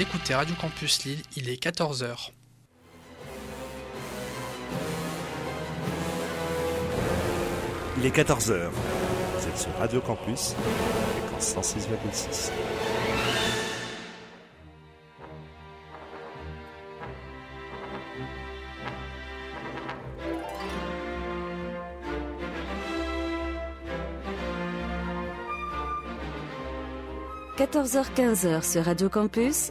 Vous écoutez Radio Campus Lille, il est 14h. Il est 14h. Vous êtes sur Radio Campus, fréquence 106,6. – 14h-15h sur Radio Campus,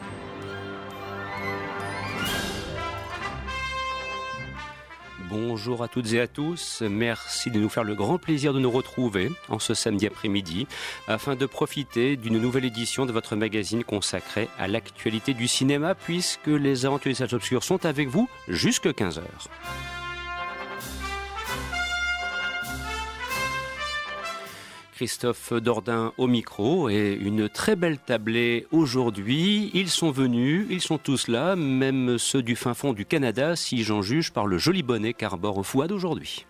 Bonjour à toutes et à tous, merci de nous faire le grand plaisir de nous retrouver en ce samedi après-midi afin de profiter d'une nouvelle édition de votre magazine consacré à l'actualité du cinéma puisque les aventures des salles obscures sont avec vous jusque 15h. Christophe Dordain au micro et une très belle tablée aujourd'hui. Ils sont venus, ils sont tous là, même ceux du fin fond du Canada, si j'en juge par le joli bonnet qu'arbore Fouad aujourd'hui.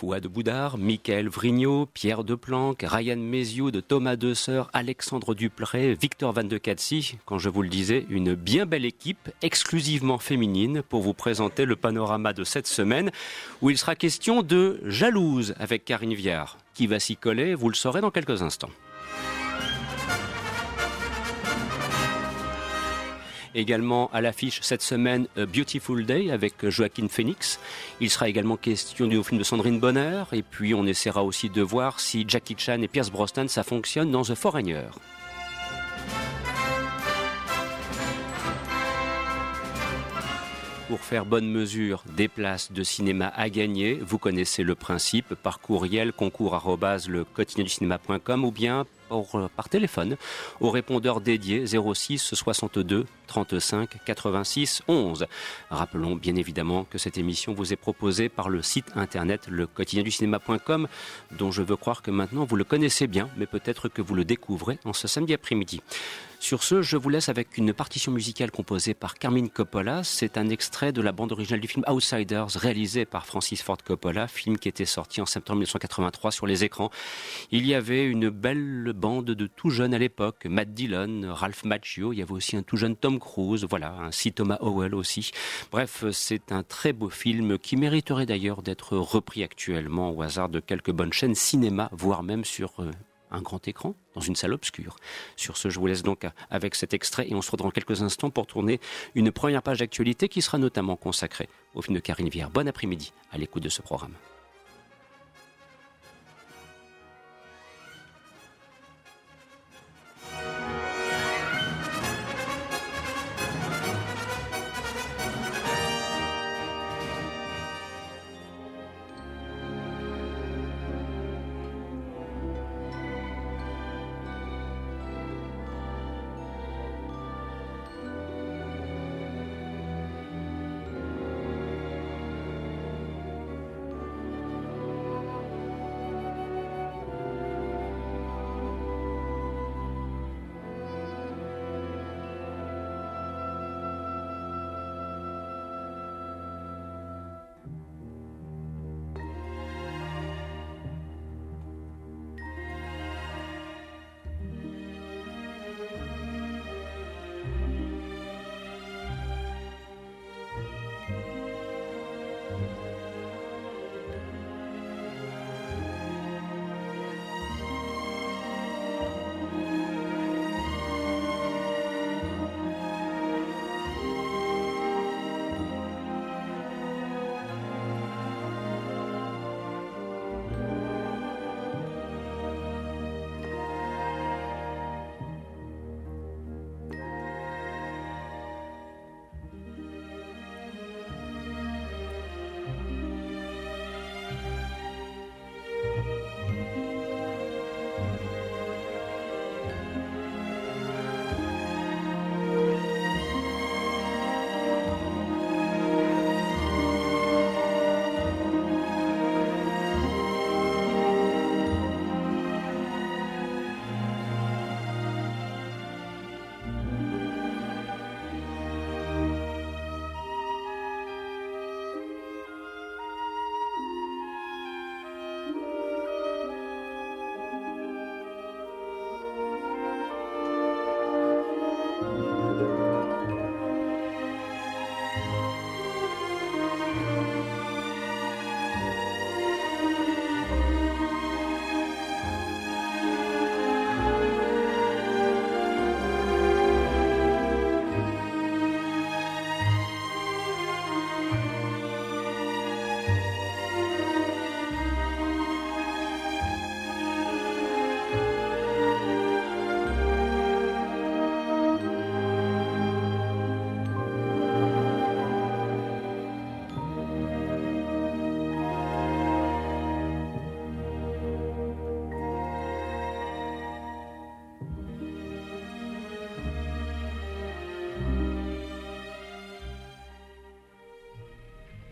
Fouad Boudard, Michael Vrignot, Pierre Deplanque, Ryan Méziou de Thomas Desseur, Alexandre Dupré, Victor Van de Katsi, quand je vous le disais, une bien belle équipe exclusivement féminine pour vous présenter le panorama de cette semaine où il sera question de Jalouse avec Karine Viard. Qui va s'y coller, vous le saurez dans quelques instants. Également à l'affiche cette semaine A Beautiful Day avec Joaquin Phoenix. Il sera également question du film de Sandrine Bonner. Et puis on essaiera aussi de voir si Jackie Chan et Pierce Brosnan ça fonctionne dans The Foreigner. Pour faire bonne mesure des places de cinéma à gagner, vous connaissez le principe par courriel concours du cinéma.com ou bien par, par téléphone au répondeur dédié 06 62 35 86 11. Rappelons bien évidemment que cette émission vous est proposée par le site internet le dont je veux croire que maintenant vous le connaissez bien mais peut-être que vous le découvrez en ce samedi après-midi. Sur ce, je vous laisse avec une partition musicale composée par Carmine Coppola. C'est un extrait de la bande originale du film Outsiders, réalisé par Francis Ford Coppola, film qui était sorti en septembre 1983 sur les écrans. Il y avait une belle bande de tout jeunes à l'époque, Matt Dillon, Ralph Macchio, il y avait aussi un tout jeune Tom Cruise, voilà, ainsi Thomas Howell aussi. Bref, c'est un très beau film qui mériterait d'ailleurs d'être repris actuellement au hasard de quelques bonnes chaînes cinéma, voire même sur euh, un grand écran dans une salle obscure. Sur ce, je vous laisse donc avec cet extrait et on se retrouve dans quelques instants pour tourner une première page d'actualité qui sera notamment consacrée au film de Karine Viard. Bon après-midi à l'écoute de ce programme.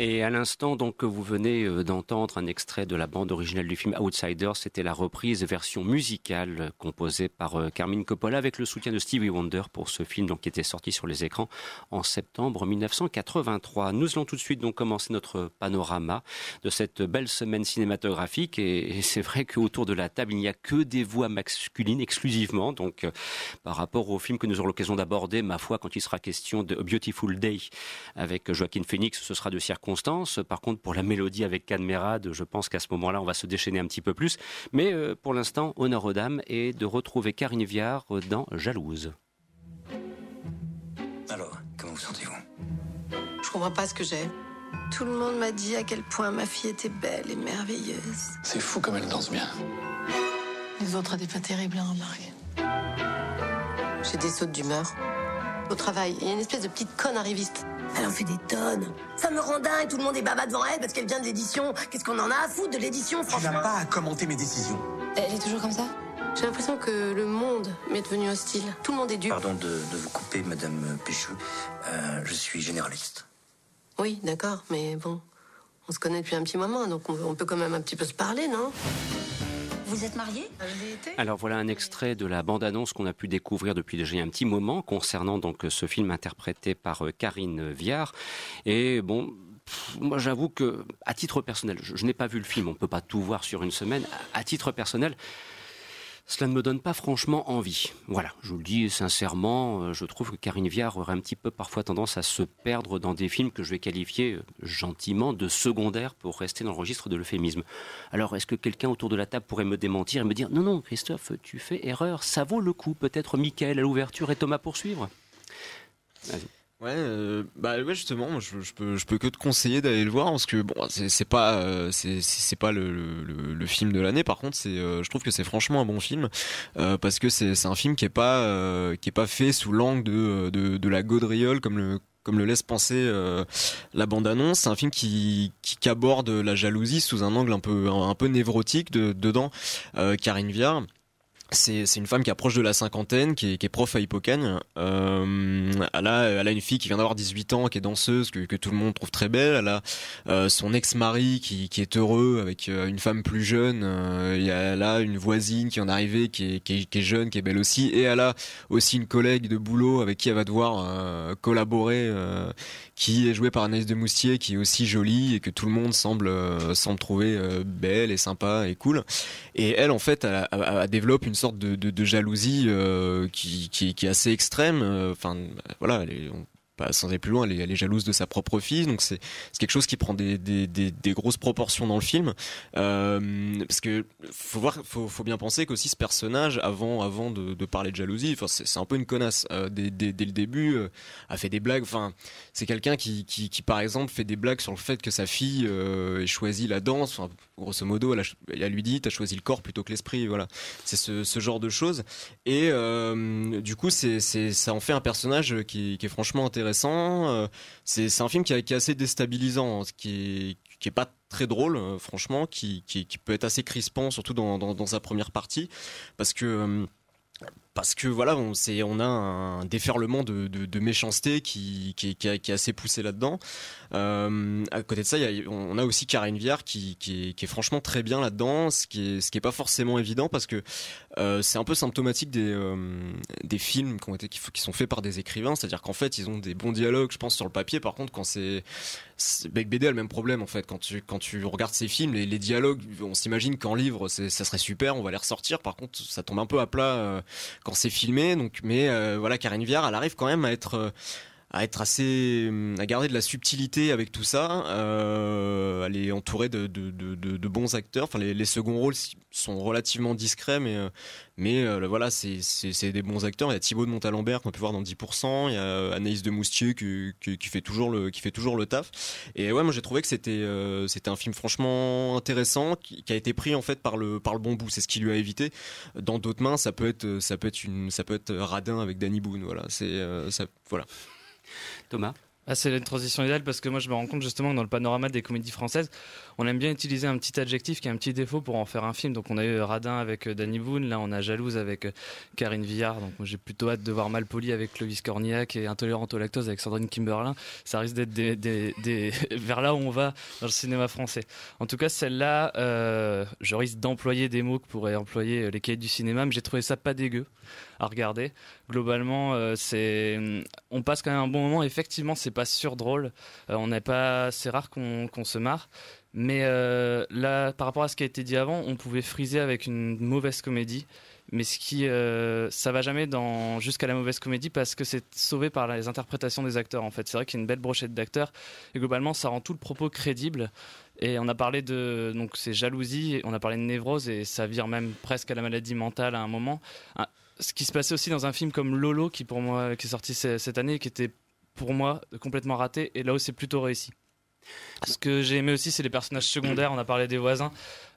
Et à l'instant, donc, vous venez euh, d'entendre un extrait de la bande originale du film Outsider, c'était la reprise version musicale composée par euh, Carmine Coppola avec le soutien de Stevie Wonder pour ce film donc, qui était sorti sur les écrans en septembre 1983. Nous allons tout de suite donc commencer notre panorama de cette belle semaine cinématographique et, c'est vrai qu'autour de la table, il n'y a que des voix masculines exclusivement. Donc, euh, par rapport au film que nous aurons l'occasion d'aborder, ma foi, quand il sera question de Beautiful Day avec Joaquin Phoenix, ce sera de circonstances par contre, pour la mélodie avec Cadmerade, je pense qu'à ce moment-là, on va se déchaîner un petit peu plus. Mais euh, pour l'instant, honneur aux dames et de retrouver Karine Viard dans Jalouse. Alors, comment vous sentez-vous? Je comprends pas ce que j'ai. Tout le monde m'a dit à quel point ma fille était belle et merveilleuse. C'est fou comme elle danse bien. Les autres n'étaient pas terribles à remarquer. J'ai des sautes d'humeur. Au travail, il y a une espèce de petite conne arriviste. Elle en fait des tonnes. Ça me rend dingue, tout le monde est baba devant elle parce qu'elle vient de l'édition. Qu'est-ce qu'on en a à foutre de l'édition, franchement Tu n'as pas à commenter mes décisions. Elle est toujours comme ça? J'ai l'impression que le monde m'est devenu hostile. Tout le monde est dur. Pardon de, vous couper, Madame Péchou. Euh, je suis généraliste. Oui, d'accord, mais bon, on se connaît depuis un petit moment, donc on peut quand même un petit peu se parler, non? Vous êtes marié Alors voilà un extrait de la bande-annonce qu'on a pu découvrir depuis déjà un petit moment concernant donc ce film interprété par euh, Karine Viard. Et bon, moi j'avoue que à titre personnel, je, je n'ai pas vu le film, on ne peut pas tout voir sur une semaine. À titre personnel, cela ne me donne pas franchement envie. Voilà, je vous le dis sincèrement, euh, je trouve que Karine Viard aurait un petit peu parfois tendance à se perdre dans des films que je vais qualifier euh, gentiment de secondaires pour rester dans le registre de l'euphémisme. Alors, est-ce que quelqu'un autour de la table pourrait me démentir et me dire non, non, Christophe, tu fais erreur, ça vaut le coup, peut-être Michael à l'ouverture et Thomas poursuivre Ouais, euh, bah ouais justement, je, peux je peux que te conseiller d'aller le voir parce que bon c'est pas euh, c'est c'est pas le, le, le, film de l'année. Par contre, c'est euh, je trouve que c'est franchement un bon film euh, parce que c'est c'est un film qui est pas euh, qui est pas fait sous l'angle de, de de la gaudriole comme le comme le laisse penser la bande-annonce. C'est un film qui, qui, aborde la jalousie sous un angle un peu un, peu névrotique de, dedans. Karine Viard c'est une femme qui approche de la cinquantaine, qui est, qui est prof à Hippocagne. Euh, elle, a, elle a une fille qui vient d'avoir 18 ans, qui est danseuse, que, que, tout le monde trouve très belle. Elle a euh, son ex-mari qui, qui, est heureux avec euh, une femme plus jeune. Euh, et elle a une voisine qui en est arrivée, qui est, qui, qui est, jeune, qui est belle aussi. Et elle a aussi une collègue de boulot avec qui elle va devoir euh, collaborer, qui est jouée par Anaïs de Moustier, qui est aussi jolie et que tout le monde semble, semble trouver belle et sympa et cool. Et elle, en fait, elle, elle, elle développe une sorte de, jalousie euh, qui, qui, est assez extrême. Euh, enfin, voilà, on, sans aller plus loin, elle est, jalouse de sa propre fille, donc c'est quelque chose qui prend des, des, grosses proportions dans le film, euh, parce que faut voir, faut, faut bien penser qu'aussi ce personnage, avant, avant de, parler de jalousie, enfin c'est un peu une connasse. Euh, dès, dès, le début, euh, a fait des blagues. Enfin, c'est quelqu'un qui, qui, par exemple, fait des blagues sur le fait que sa fille euh, ait choisi la danse. Enfin, grosso modo, elle, a, elle lui dit, t'as choisi le corps plutôt que l'esprit. Voilà, c'est ce, ce genre de choses. Et du coup, c'est ça en fait un personnage qui est franchement intéressant Euh, c'est un film qui, est assez déstabilisant, ce qui est, pas très drôle, euh, franchement, qui, peut être assez crispant, surtout dans, sa première partie, parce que euh, voilà, on, a un déferlement de, méchanceté qui, est, assez poussé là-dedans. À côté de ça, on a aussi Karine Viard qui, est, franchement très bien là-dedans, ce qui est, ce qui est pas forcément évident parce que euh, c'est un peu symptomatique des, euh, films qui, ont été, qui, sont faits par des écrivains, c'est-à-dire qu'en fait, ils ont des bons dialogues, je pense, sur le papier. Par contre, quand c'est Beck BD a le même problème en fait. Quand tu quand tu regardes ces films, les, dialogues, on s'imagine qu'en livre, ça serait super, on va les ressortir. Par contre, ça tombe un peu à plat euh, quand c'est filmé. Donc, mais euh, voilà, Karine Viard, elle arrive quand même à être à être assez à garder de la subtilité avec tout ça euh, elle est de, de, de, bons acteurs. Enfin les, seconds rôles sont relativement discrets mais euh, mais euh, voilà c'est des bons acteurs. Il y a Thibaut de Montalembert qu'on peut voir dans 10% il y a Anaïs de Moustier qui, qui, fait toujours le qui fait toujours le taf. Et ouais moi j'ai trouvé que c'était euh, c'était un film franchement intéressant qui, a été pris en fait par le par le bon bout. C'est ce qui lui a évité. Dans d'autres mains ça peut être ça peut être ça peut être radin avec Danny Boone voilà. C'est ça voilà Thomas ah, c'est une transition idéale parce que moi je me rends compte justement que dans le panorama des comédies françaises, on aime bien utiliser un petit adjectif qui a un petit défaut pour en faire un film. Donc on a eu Radin avec euh, Danny Boone, là on a Jalouse avec euh, Karine Villard. Donc j'ai plutôt hâte de voir Malpoli avec Clovis Cornillac et Intolérante au lactose avec Sandrine Kimberlin. Ça risque d'être des, vers là où on va dans le cinéma français. En tout cas, celle-là, euh, je risque d'employer des mots que pourraient employer les cahiers du cinéma, mais j'ai trouvé ça pas dégueu à regarder. Globalement, euh, c'est, on passe quand même un bon moment. Effectivement, c'est pas sur drôle. Euh, on n'est pas, c'est rare qu'on se marre. Mais euh, là, par rapport à ce qui a été dit avant, on pouvait friser avec une mauvaise comédie. Mais ce qui, ça va jamais dans jusqu'à la mauvaise comédie parce que c'est sauvé par les interprétations des acteurs. En fait, c'est vrai qu'il y a une belle brochette d'acteurs et globalement, ça rend tout le propos crédible. Et on a parlé de donc c'est jalousie, on a parlé de névrose et ça vire même presque à la maladie mentale à un moment ce qui se passait aussi dans un film comme Lolo, qui pour moi, qui est sorti cette année, qui était pour moi complètement raté, et là où c'est plutôt réussi. Ce que j'ai aimé aussi, c'est les personnages secondaires. On a parlé des voisins.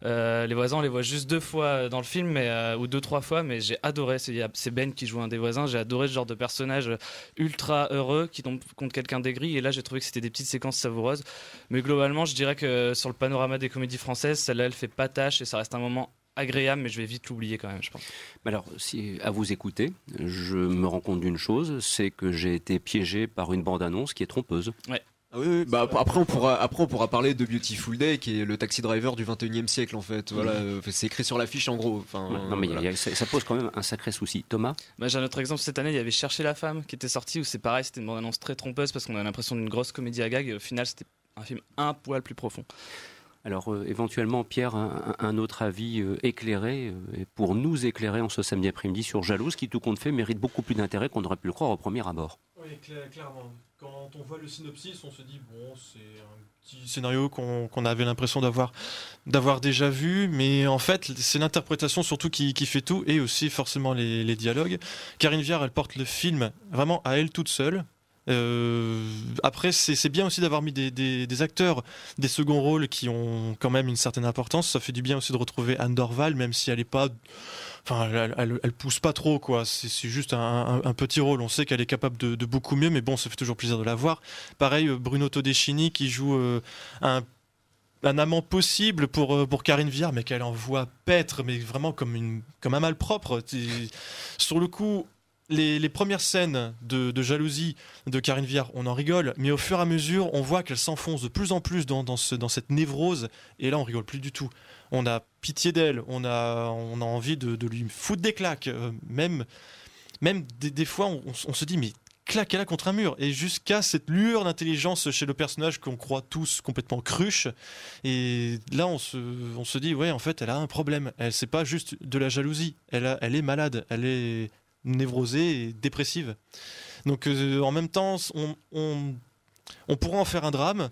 Euh, les voisins, on les voit juste deux fois dans le film, mais, euh, ou deux, trois fois, mais j'ai adoré. C'est Ben qui joue un des voisins. J'ai adoré ce genre de personnage ultra heureux qui tombe contre quelqu'un d'aigri. Et là, j'ai trouvé que c'était des petites séquences savoureuses. Mais globalement, je dirais que sur le panorama des comédies françaises, celle-là, elle fait pas tâche et ça reste un moment agréable, mais je vais vite l'oublier quand même, je pense. Alors, si, à vous écouter, je me rends compte d'une chose, c'est que j'ai été piégé par une bande-annonce qui est trompeuse. Ouais. Ah oui, oui. Bah, après on pourra après on pourra parler de Beautiful Day qui est le taxi driver du 21e siècle en fait. Voilà, euh, c'est écrit sur l'affiche en gros. Enfin, non mais y a, ça, pose quand même un sacré souci. Thomas? Bah, J'ai un autre exemple cette année, il y avait Chercher la femme qui était sorti où c'est pareil, c'était une bande-annonce très trompeuse parce qu'on a l'impression d'une grosse comédie à gag et au final c'était un film un poil plus profond. Alors euh, éventuellement, Pierre, un, autre avis euh, éclairé, euh, pour nous éclairer en ce samedi après-midi sur Jalouse, qui tout compte fait mérite beaucoup plus d'intérêt qu'on aurait pu le croire au premier abord. Oui, clairement. Quand on voit le synopsis, on se dit, bon, c'est un petit scénario qu'on avait l'impression d'avoir déjà vu, mais en fait, c'est l'interprétation surtout qui, qui, fait tout, et aussi forcément les, les dialogues. Karine Viard, elle porte le film vraiment à elle toute seule. Euh, après, c'est bien aussi d'avoir mis des, acteurs, des seconds rôles qui ont quand même une certaine importance. Ça fait du bien aussi de retrouver Anne Dorval, même si elle est pas, enfin, elle, pousse pas trop, quoi. C'est juste un, petit rôle. On sait qu'elle est capable de, beaucoup mieux, mais bon, ça fait toujours plaisir de la voir. Pareil, Bruno Todeschini qui joue euh, un amant possible pour, euh, pour Karine Viard, mais qu'elle envoie paître, mais vraiment comme, une, comme un mal propre. Sur le coup, les, premières scènes de, jalousie de Karine Viard, on en rigole, mais au fur et à mesure, on voit qu'elle s'enfonce de plus en plus dans, cette névrose, et là, on rigole plus du tout. On a pitié d'elle, on a, on a envie de, lui foutre des claques, euh, même, même des, fois, on, se dit, mais claquez-la contre un mur, et jusqu'à cette lueur d'intelligence chez le personnage qu'on croit tous complètement cruche, et là, on se, dit, ouais, en fait, elle a un problème, elle, c'est pas juste de la jalousie, elle, elle est malade, elle est névrosée et dépressive. Donc euh, en même temps, on, on, pourrait en faire un drame.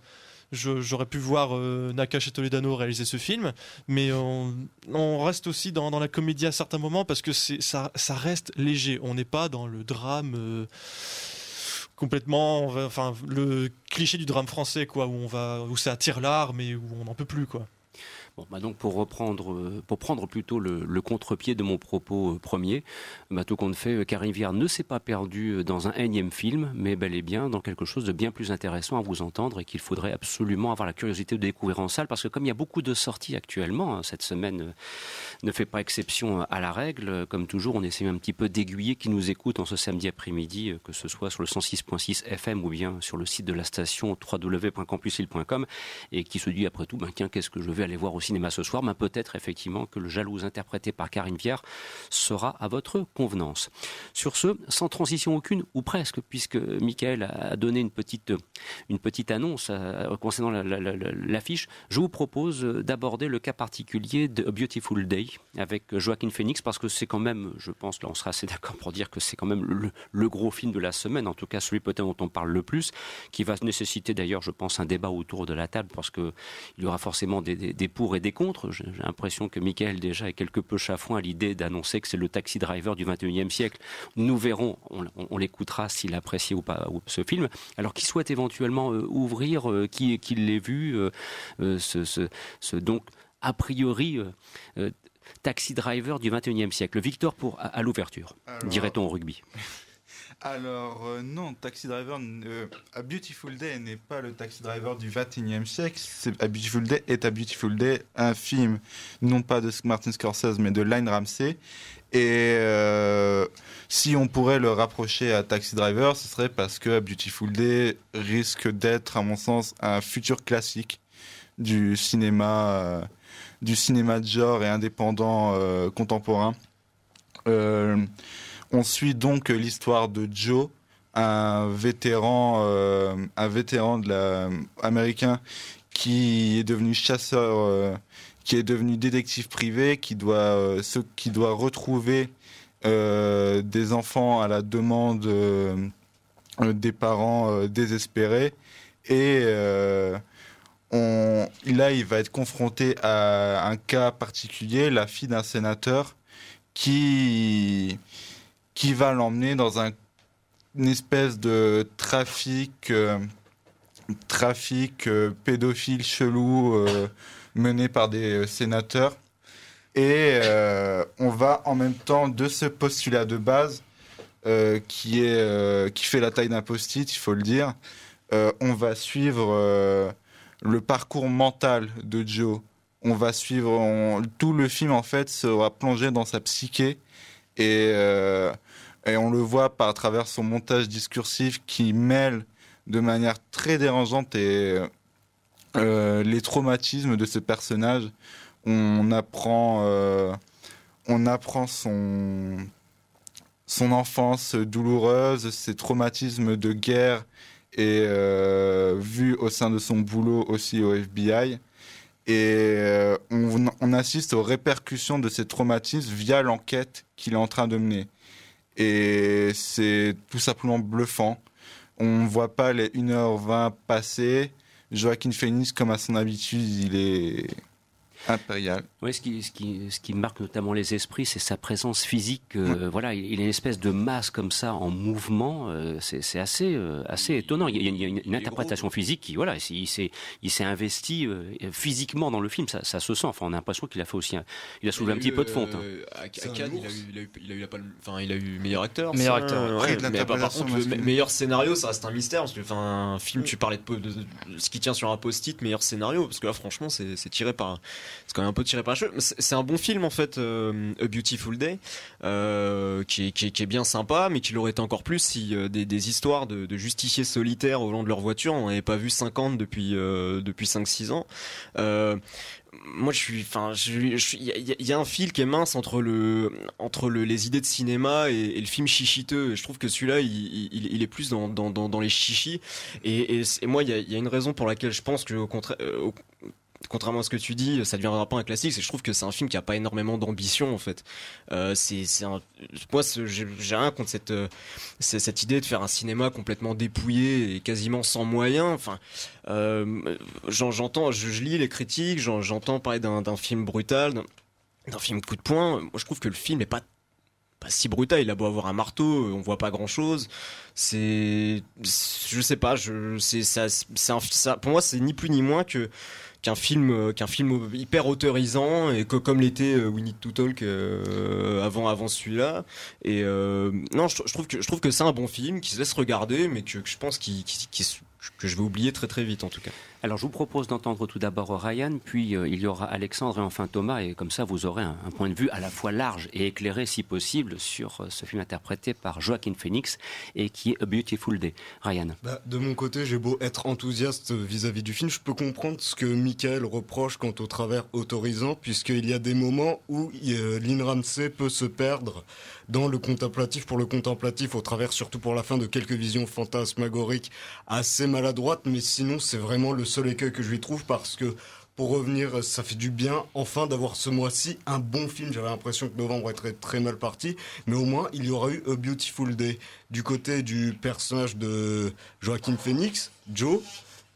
J'aurais pu voir euh, Nakash Toledano réaliser ce film, mais on, reste aussi dans, la comédie à certains moments parce que ça, ça reste léger. On n'est pas dans le drame euh, complètement, enfin le cliché du drame français quoi, où on va, où ça attire l'art, mais où on n'en peut plus quoi. Bah donc pour reprendre, euh, pour prendre plutôt le, contre-pied de mon propos euh, premier, bah tout compte fait, Karine euh, Viard ne s'est pas perdu dans un énième film, mais bel et bien dans quelque chose de bien plus intéressant à vous entendre et qu'il faudrait absolument avoir la curiosité de découvrir en salle, parce que comme il y a beaucoup de sorties actuellement, hein, cette semaine ne fait pas exception à la règle. Comme toujours, on essaie un petit peu d'aiguiller qui nous écoute en ce samedi après-midi, que ce soit sur le 106.6 FM ou bien sur le site de la station www.campusil.com et qui se dit après tout, ben, qu'est-ce que je vais aller voir aussi cinéma ce soir, mais peut-être effectivement que le jalouse interprété par Karine Viard sera à votre convenance. Sur ce, sans transition aucune, ou presque, puisque Michael a donné une petite, une petite annonce euh, concernant l'affiche, je vous propose d'aborder le cas particulier de Beautiful Day avec Joaquin Phoenix, parce que c'est quand même, je pense, là on sera assez d'accord pour dire que c'est quand même le, le, gros film de la semaine, en tout cas celui peut-être dont on parle le plus, qui va nécessiter d'ailleurs, je pense, un débat autour de la table, parce qu'il y aura forcément des, des, pour et des contre. J'ai l'impression que Michael déjà est quelque peu chafouin à l'idée d'annoncer que c'est le taxi driver du 21e siècle. Nous verrons, on, l'écoutera s'il apprécie ou pas ce film. Alors qui souhaite éventuellement euh, ouvrir, euh, qui, qui l'ait vu, euh, ce, ce, donc a priori taxi driver du 21e siècle. Victor pour à, l'ouverture, dirait-on au rugby. Alors euh, non, Taxi Driver, euh, A Beautiful Day n'est pas le Taxi Driver du 21e siècle. A Beautiful Day est A Beautiful Day, un film non pas de Martin Scorsese mais de Line Ramsey. Et euh, si on pourrait le rapprocher à Taxi Driver, ce serait parce que A Beautiful Day risque d'être, à mon sens, un futur classique du cinéma, du cinéma de genre et indépendant contemporain. On suit donc l'histoire de Joe, un vétéran, euh, la, américain qui est devenu chasseur, euh, qui est devenu détective privé, qui doit, euh, retrouver des enfants à la demande des parents désespérés. Et là, il va être confronté à un cas particulier, la fille d'un sénateur qui qui va l'emmener dans un, une espèce de trafic, euh, trafic euh, pédophile chelou euh, mené par des sénateurs. Et on va en même temps de ce postulat de base qui, est, qui fait la taille d'un post-it, il faut le dire, on va suivre le parcours mental de Joe. On va suivre tout le film en fait sera plongé dans sa psyché et et on le voit par travers son montage discursif qui mêle de manière très dérangeante euh, les traumatismes de ce personnage. On apprend, euh, on apprend son, son enfance douloureuse, ses traumatismes de guerre et euh, vu au sein de son boulot aussi au FBI. Et on, on assiste aux répercussions de ces traumatismes via l'enquête qu'il est en train de mener et c'est tout simplement bluffant. On ne voit pas les 1h20 passer. Joaquin Phoenix, comme à son habitude, il est impérial. Oui, ce qui, ce, qui, ce qui marque notamment les esprits, c'est sa présence physique. Euh, voilà, il a une espèce de masse comme ça en mouvement. Euh, c'est assez, euh, assez étonnant. Il y a, une, interprétation physique qui, voilà, il s'est, il s'est investi physiquement dans le film. Ça, ça, se sent. Enfin, on a l'impression qu'il a fait aussi, un, il a soulevé un petit peu de fonte. Hein. À, Cannes, il a, eu, il, a eu, il, a eu, enfin, il a eu meilleur acteur. Meilleur acteur. Ouais, mais par, contre, le meilleur scénario, ça reste un mystère parce que, enfin, un film, tu parlais de, de, ce qui tient sur un post-it, meilleur scénario, parce que là, franchement, c'est tiré par, c'est quand même un peu tiré par c'est un bon film en fait, euh, A Beautiful Day, euh, qui, est, bien sympa, mais qui l'aurait été encore plus si euh, des, histoires de, justiciers solitaires au long de leur voiture, on n'avait pas vu 50 depuis depuis 5-6 ans. Moi je suis enfin il y, a un fil qui est mince entre le entre le, les idées de cinéma et, le film chichiteux. Je trouve que celui-là il, est plus dans, les chichis. Et, moi il y a, y a, une raison pour laquelle je pense que au contraire contrairement à ce que tu dis, ça deviendra pas un classique. C'est je trouve que c'est un film qui a pas énormément d'ambition en fait. Euh, c'est c'est moi j'ai rien contre cette euh, cette idée de faire un cinéma complètement dépouillé et quasiment sans moyens. Enfin, euh, j'entends, je, lis les critiques, j'entends parler d'un film brutal, d'un film coup de poing. Moi, je trouve que le film est pas pas si brutal. Il a beau avoir un marteau, on voit pas grand chose. C'est, je sais pas, je, c'est ça, c'est. Pour moi, c'est ni plus ni moins que qu'un film euh, qu'un film hyper autorisant et que comme l'était euh, We Need to Talk euh, avant avant celui-là et non je, trouve que je trouve que c'est un bon film qui se laisse regarder mais que, je pense qui, qui, que je vais oublier très très vite en tout cas. Alors je vous propose d'entendre tout d'abord Ryan, puis euh, il y aura Alexandre et enfin Thomas, et comme ça vous aurez un, point de vue à la fois large et éclairé si possible sur euh, ce film interprété par Joaquin Phoenix et qui est A Beautiful Day. Ryan. Bah, de mon côté, j'ai beau être enthousiaste vis-à-vis du film, je peux comprendre ce que Michael reproche quant au travers autorisant, puisqu'il y a des moments où euh, Lynn Ramsey peut se perdre dans le contemplatif pour le contemplatif, au travers surtout pour la fin de quelques visions fantasmagoriques assez maladroites, mais sinon c'est vraiment le seul écueil que je lui trouve parce que pour revenir, ça fait du bien enfin d'avoir ce mois-ci un bon film. J'avais l'impression que novembre était très mal parti, mais au moins il y aura eu A Beautiful Day. Du côté du personnage de Joaquin Phoenix, Joe,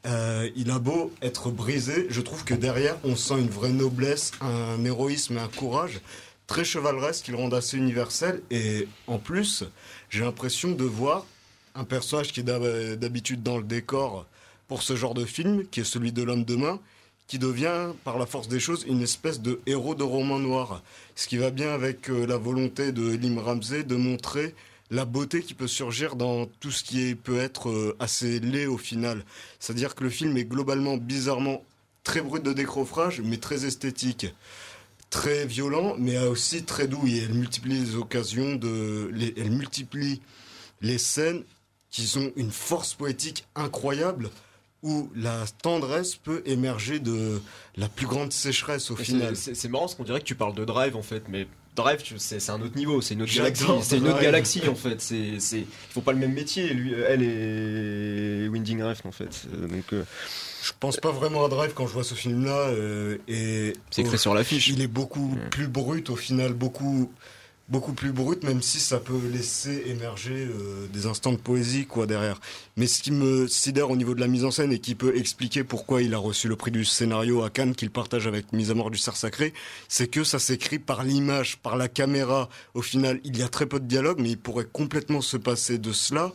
euh, il a beau être brisé, je trouve que derrière on sent une vraie noblesse, un héroïsme et un courage très chevaleresque qui le rendent assez universel. Et en plus, j'ai l'impression de voir un personnage qui est d'habitude dans le décor pour ce genre de film, qui est celui de l'homme de main, qui devient, par la force des choses, une espèce de héros de roman noir. Ce qui va bien avec euh, la volonté de Lim Ramsey de montrer la beauté qui peut surgir dans tout ce qui peut être euh, assez laid au final. C'est-à-dire que le film est globalement, bizarrement, très brut de décroffrage, mais très esthétique très violent, mais aussi très doux. Elle multiplie les occasions de, elle multiplie les scènes qui ont une force poétique incroyable où la tendresse peut émerger de la plus grande sécheresse au final. C'est marrant parce qu'on dirait que tu parles de Drive en fait, mais Drive c'est un autre niveau, c'est une autre galaxie, c'est une autre galaxie en fait. C'est c'est faut pas le même métier, lui, elle et Winding Refn en fait. Donc euh, je pense pas vraiment à Drive quand je vois ce film-là. Euh, et c'est écrit sur l'affiche. Il est beaucoup plus brut au final, beaucoup beaucoup plus brut, même si ça peut laisser émerger euh, des instants de poésie quoi derrière. Mais ce qui me sidère au niveau de la mise en scène et qui peut expliquer pourquoi il a reçu le prix du scénario à Cannes qu'il partage avec Mise à mort du cerf sacré, c'est que ça s'écrit par l'image, par la caméra. Au final, il y a très peu de dialogue, mais il pourrait complètement se passer de cela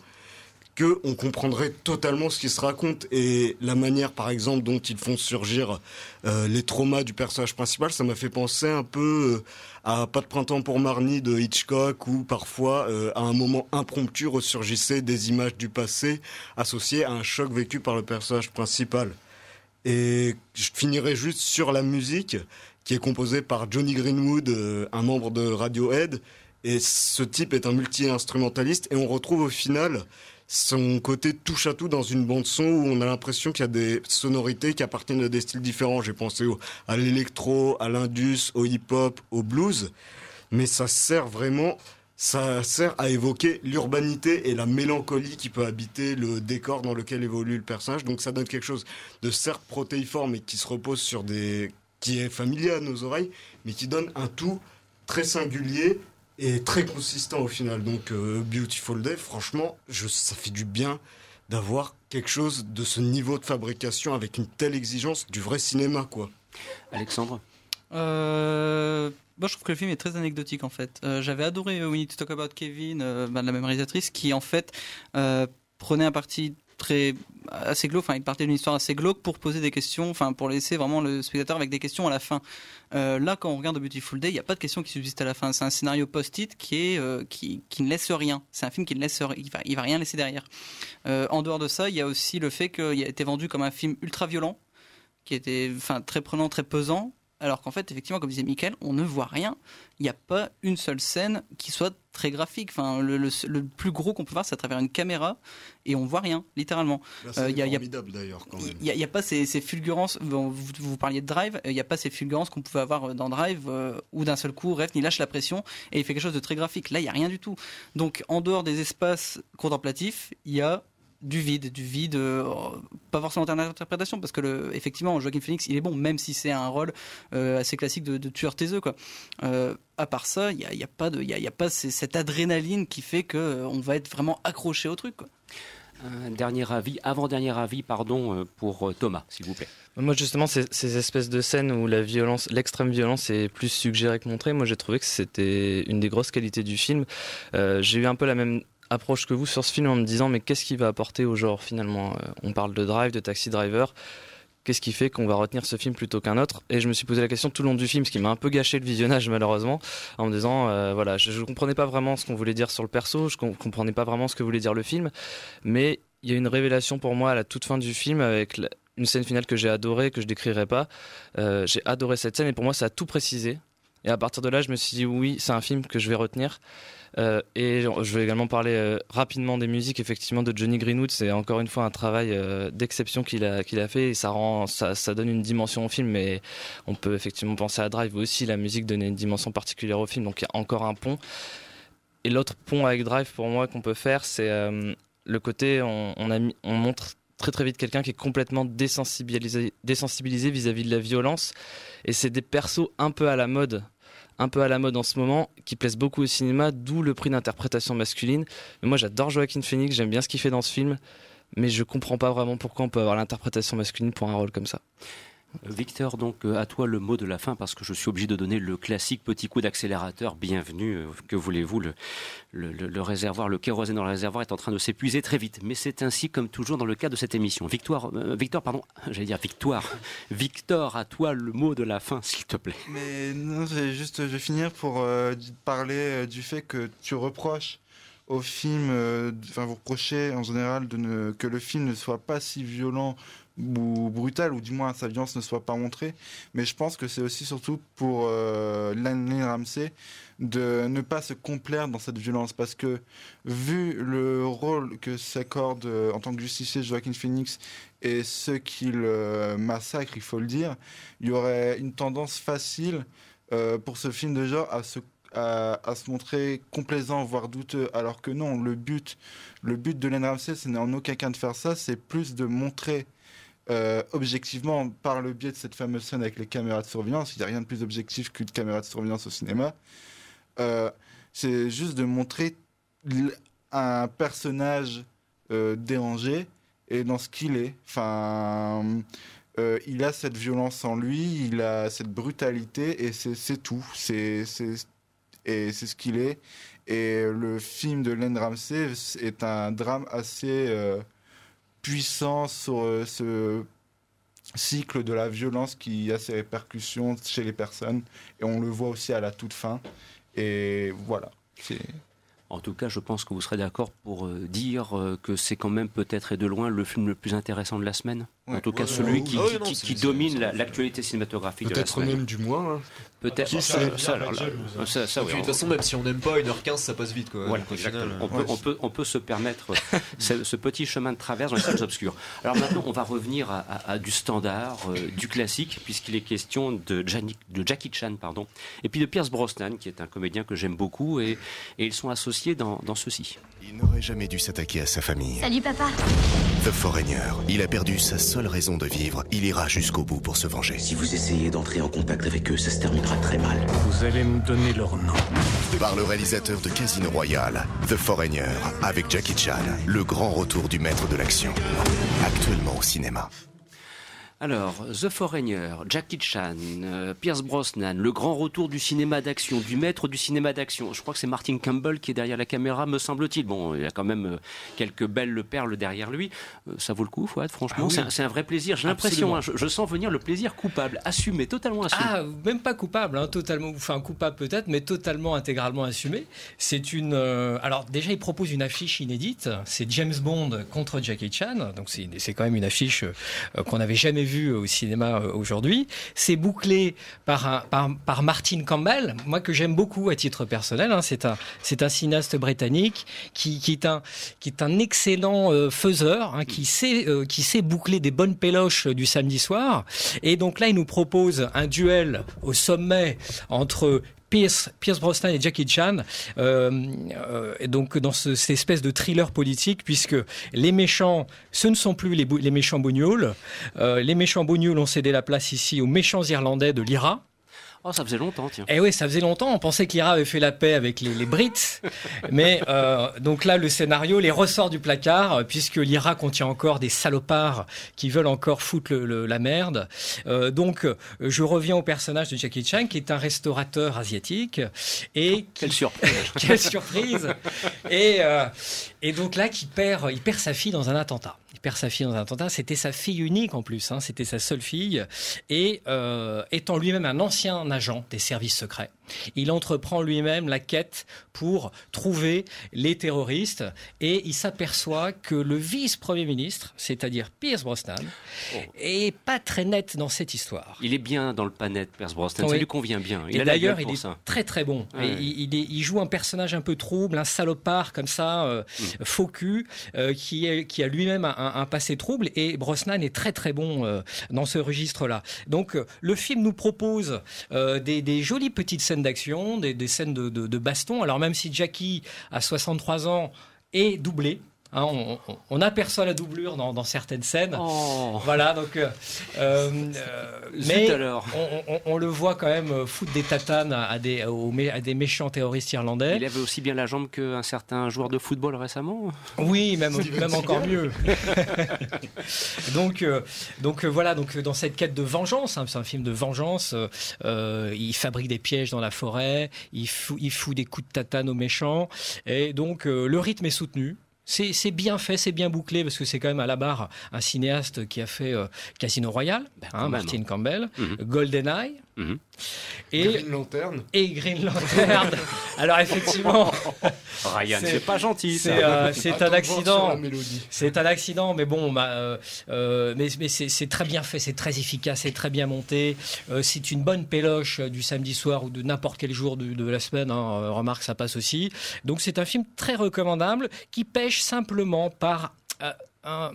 on comprendrait totalement ce qui se raconte et la manière, par exemple, dont ils font surgir euh, les traumas du personnage principal, ça m'a fait penser un peu euh, à Pas de printemps pour Marnie de Hitchcock, où parfois, euh, à un moment impromptu, ressurgissaient des images du passé associées à un choc vécu par le personnage principal. Et je finirai juste sur la musique, qui est composée par Johnny Greenwood, un membre de Radiohead. Et ce type est un multi-instrumentaliste, et on retrouve au final son côté touche à tout dans une bande son où on a l'impression qu'il y a des sonorités qui appartiennent à des styles différents. J'ai pensé à l'électro, à l'indus, au hip-hop, au blues, mais ça sert vraiment, ça sert à évoquer l'urbanité et la mélancolie qui peut habiter le décor dans lequel évolue le personnage. Donc ça donne quelque chose de certes protéiforme et qui se repose sur des, qui est familier à nos oreilles, mais qui donne un tout très singulier et très consistant au final. Donc euh, Beautiful Day, franchement, je, ça fait du bien d'avoir quelque chose de ce niveau de fabrication avec une telle exigence du vrai cinéma, quoi. Alexandre? Euh, moi, je trouve que le film est très anecdotique en fait. Euh, j'avais adoré We Need to Talk About Kevin, bah, de la même réalisatrice, qui en fait prenait un parti assez glauque, enfin il partait d'une histoire assez glauque pour poser des questions, enfin pour laisser vraiment le spectateur avec des questions à la fin. Euh, là, quand on regarde The Beautiful Day, il n'y a pas de questions qui subsistent à la fin. C'est un scénario post-it qui est euh, qui, ne laisse rien. C'est un film qui ne laisse, il va, il va rien laisser derrière. Euh, en dehors de ça, il y a aussi le fait qu'il a été vendu comme un film ultra violent, qui était, enfin très prenant, très pesant, alors qu'en fait, effectivement, comme disait Michael, on ne voit rien. Il n'y a pas une seule scène qui soit très graphique. Enfin, le, plus gros qu'on peut voir, c'est à travers une caméra et on voit rien, littéralement. C'est il formidable d'ailleurs. Il n'y a, pas ces, fulgurances. vous, vous, parliez de Drive, il n'y a pas ces fulgurances qu'on pouvait avoir dans Drive euh, où d'un seul coup, Ref, il lâche la pression et il fait quelque chose de très graphique. Là, il n'y a rien du tout. Donc, en dehors des espaces contemplatifs, il y a du vide, du vide, euh, pas forcément d'interprétation, parce que le, effectivement, Joaquin Phoenix, il est bon, même si c'est un rôle euh, assez classique de, de tueur taiseux, quoi. Euh, à part ça, il n'y a, y a, pas de, il y a, pas cette adrénaline qui fait que on va être vraiment accroché au truc, quoi. Un dernier avis, avant-dernier avis, pardon, pour Thomas, s'il vous plaît. Moi, justement, ces, ces, espèces de scènes où la violence, l'extrême violence est plus suggérée que montrée, moi, j'ai trouvé que c'était une des grosses qualités du film. j'ai eu un peu la même approche que vous sur ce film en me disant mais qu'est-ce qui va apporter au genre finalement euh, On parle de Drive, de Taxi Driver. Qu'est-ce qui fait qu'on va retenir ce film plutôt qu'un autre? Et je me suis posé la question tout le long du film, ce qui m'a un peu gâché le visionnage malheureusement, en me disant euh, voilà, je ne comprenais pas vraiment ce qu'on voulait dire sur le perso, je ne comprenais pas vraiment ce que voulait dire le film, mais il y a une révélation pour moi à la toute fin du film avec une scène finale que j'ai adorée, que je décrirai pas. Euh, j'ai adoré cette scène et pour moi ça a tout précisé. Et à partir de là, je me suis dit oui, c'est un film que je vais retenir. Euh, et je vais également parler euh, rapidement des musiques, effectivement, de Johnny Greenwood. C'est encore une fois un travail euh, d'exception qu'il a, qu'il a fait et ça, rend, ça, ça, donne une dimension au film. Mais on peut effectivement penser à Drive aussi. La musique donnait une dimension particulière au film, donc il y a encore un pont. Et l'autre pont avec Drive, pour moi, qu'on peut faire, c'est le côté on, on, montre très très vite quelqu'un qui est complètement désensibilisé, désensibilisé vis-à-vis de la violence. Et c'est des persos un peu à la mode un peu à la mode en ce moment, qui plaisent beaucoup au cinéma, d'où le prix d'interprétation masculine. Mais moi, j'adore Joaquin Phoenix, j'aime bien ce qu'il fait dans ce film, mais je comprends pas vraiment pourquoi on peut avoir l'interprétation masculine pour un rôle comme ça. Victor, donc euh, à toi le mot de la fin parce que je suis obligé de donner le classique petit coup d'accélérateur. Bienvenue, euh, que voulez-vous le, réservoir, le kérosène dans le réservoir est en train de s'épuiser très vite. Mais c'est ainsi comme toujours dans le cas de cette émission. Victoire, euh, Victor, pardon, j'allais dire Victoire. Victor, à toi le mot de la fin, s'il te plaît. Mais non, juste, je vais finir pour parler du fait que tu reproches au film, enfin vous reprochez en général de ne, que le film ne soit pas si violent ou brutale, ou du moins sa violence ne soit pas montrée. Mais je pense que c'est aussi surtout pour euh, Ramsey de ne pas se complaire dans cette violence. Parce que vu le rôle que s'accorde euh, en tant que justicier Joaquin Phoenix et ceux qu'il euh, massacre, il faut le dire, il y aurait une tendance facile euh, pour ce film de genre à se à, se montrer complaisant, voire douteux, alors que non, le but, le but de Ramsey, ce n'est en aucun cas de faire ça, c'est plus de montrer euh, objectivement, par le biais de cette fameuse scène avec les caméras de surveillance, il n'y a rien de plus objectif qu'une caméra de surveillance au cinéma, euh, c'est juste de montrer un personnage euh, dérangé et dans ce qu'il est. Enfin, il a cette violence en lui, il a cette brutalité et c'est tout. C'est et c'est ce qu'il est. Et le film de Len Ramsey est un drame assez puissant sur euh, ce cycle de la violence qui a ses répercussions chez les personnes. Et on le voit aussi à la toute fin. Et voilà. En tout cas, je pense que vous serez d'accord pour euh, dire euh, que c'est quand même peut-être et de loin le film le plus intéressant de la semaine. En tout cas, celui qui, qui, domine l'actualité cinématographique de la semaine. Peut-être même du mois. Hein. Peut-être. Ça, ça, de toute façon, même si on n'aime pas 1h15, ça passe vite. Quoi, voilà, on, peut, on, peut, on, peut, se permettre ce, petit chemin de traverse dans les salles obscures. Alors maintenant, on va revenir à, du standard, euh, du classique, puisqu'il est question de, de, Jackie Chan pardon, et puis de Pierce Brosnan, qui est un comédien que j'aime beaucoup, et, et, ils sont associés dans, dans ceci. Il n'aurait jamais dû s'attaquer à sa famille. Salut papa. The Foreigner. Il a perdu sa seule raison de vivre. Il ira jusqu'au bout pour se venger. Si vous essayez d'entrer en contact avec eux, ça se terminera très mal. Vous allez me donner leur nom. Par le réalisateur de Casino Royale, The Foreigner, avec Jackie Chan, le grand retour du maître de l'action. Actuellement au cinéma. Alors, The Foreigner, Jackie Chan, euh, Pierce Brosnan, le grand retour du cinéma d'action, du maître du cinéma d'action. Je crois que c'est Martin Campbell qui est derrière la caméra, me semble-t-il. Bon, il y a quand même euh, quelques belles perles derrière lui. Euh, ça vaut le coup, Fouad, franchement. Ah c'est un, vrai plaisir. J'ai l'impression, hein, je, sens venir le plaisir coupable, assumé, totalement assumé. Ah, même pas coupable, hein, totalement, enfin coupable peut-être, mais totalement intégralement assumé. C'est une. alors, déjà, il propose une affiche inédite. C'est James Bond contre Jackie Chan. Donc, c'est quand même une affiche qu'on n'avait jamais vue vu au cinéma euh, aujourd'hui. C'est bouclé par, par, Martin Campbell, moi que j'aime beaucoup à titre personnel. Hein. C'est un, un cinéaste britannique qui, qui, est, un, qui est un excellent euh, faiseur, hein, qui, sait, euh, qui sait boucler des bonnes péloches du samedi soir. Et donc là, il nous propose un duel au sommet entre Pierce, Pierce Brosnan et Jackie Chan, euh, euh, donc dans cette espèce de thriller politique, puisque les méchants, ce ne sont plus les, les méchants bougnoules. Euh, les méchants bougnoules ont cédé la place ici aux méchants irlandais de l'IRA. Oh, ça faisait longtemps, tiens. Eh oui, ça faisait longtemps. On pensait que l'IRA avait fait la paix avec les, Brits. Mais euh, donc là, le scénario les ressort du placard, puisque l'IRA contient encore des salopards qui veulent encore foutre la merde. Euh, donc, je reviens au personnage de Jackie Chan, qui est un restaurateur asiatique. Et Quelle surprise Quelle surprise et, euh, et donc là, qui perd, il perd sa fille dans un attentat. Il perd sa fille dans un attentat. C'était sa fille unique en plus, hein, c'était sa seule fille. Et euh, étant lui-même un ancien agent des services secrets, il entreprend lui-même la quête pour trouver les terroristes et il s'aperçoit que le vice-premier ministre, c'est-à-dire Pierce Brosnan, Oh. est pas très net dans cette histoire. Il est bien dans le panette, Pierce Brosnan. Ça lui convient bien. Il et d'ailleurs, il est ça. très très bon. Et il, il est- il joue un personnage un peu trouble, un salopard comme ça, euh, Mm. faux cul, euh, qui, est, qui a lui-même un, un passé trouble. Et Brosnan est très très bon euh, dans ce registre-là. Donc euh, le film nous propose des, des jolies petites scènes d'action, des, scènes de baston. Alors même si Jackie, à 63 ans, est doublé. Hein, on, on- on aperçoit la doublure dans, dans certaines scènes. Voilà, donc. euh, euh, mais alors. on, on- on le voit quand même euh, foutre des tatanes à, des, aux mé- à des méchants terroristes irlandais. Il avait aussi bien la jambe qu'un certain joueur de football récemment. Oui, même, même encore mieux. donc, euh, donc voilà, donc dans cette quête de vengeance, hein, c'est un film de vengeance. il fabrique des pièges dans la forêt, il fout, il fout des coups de tatane aux méchants, et donc euh, le rythme est soutenu. C'est bien fait, c'est bien bouclé parce que c'est quand même à la barre un cinéaste qui a fait euh, Casino Royale, hein, quand même. Martin Campbell, Mhm. GoldenEye. Mhm. Et Green Lantern. Et Green Lantern. Alors effectivement, Ryan, c'est pas gentil. C'est euh, un accident. C'est un accident, mais bon, bah, euh, mais, mais c'est très bien fait, c'est très efficace, c'est très bien monté. Euh, c'est une bonne péloche du samedi soir ou de n'importe quel jour de, de la semaine. hein, remarque, ça passe aussi. Donc c'est un film très recommandable qui pêche simplement par euh, un-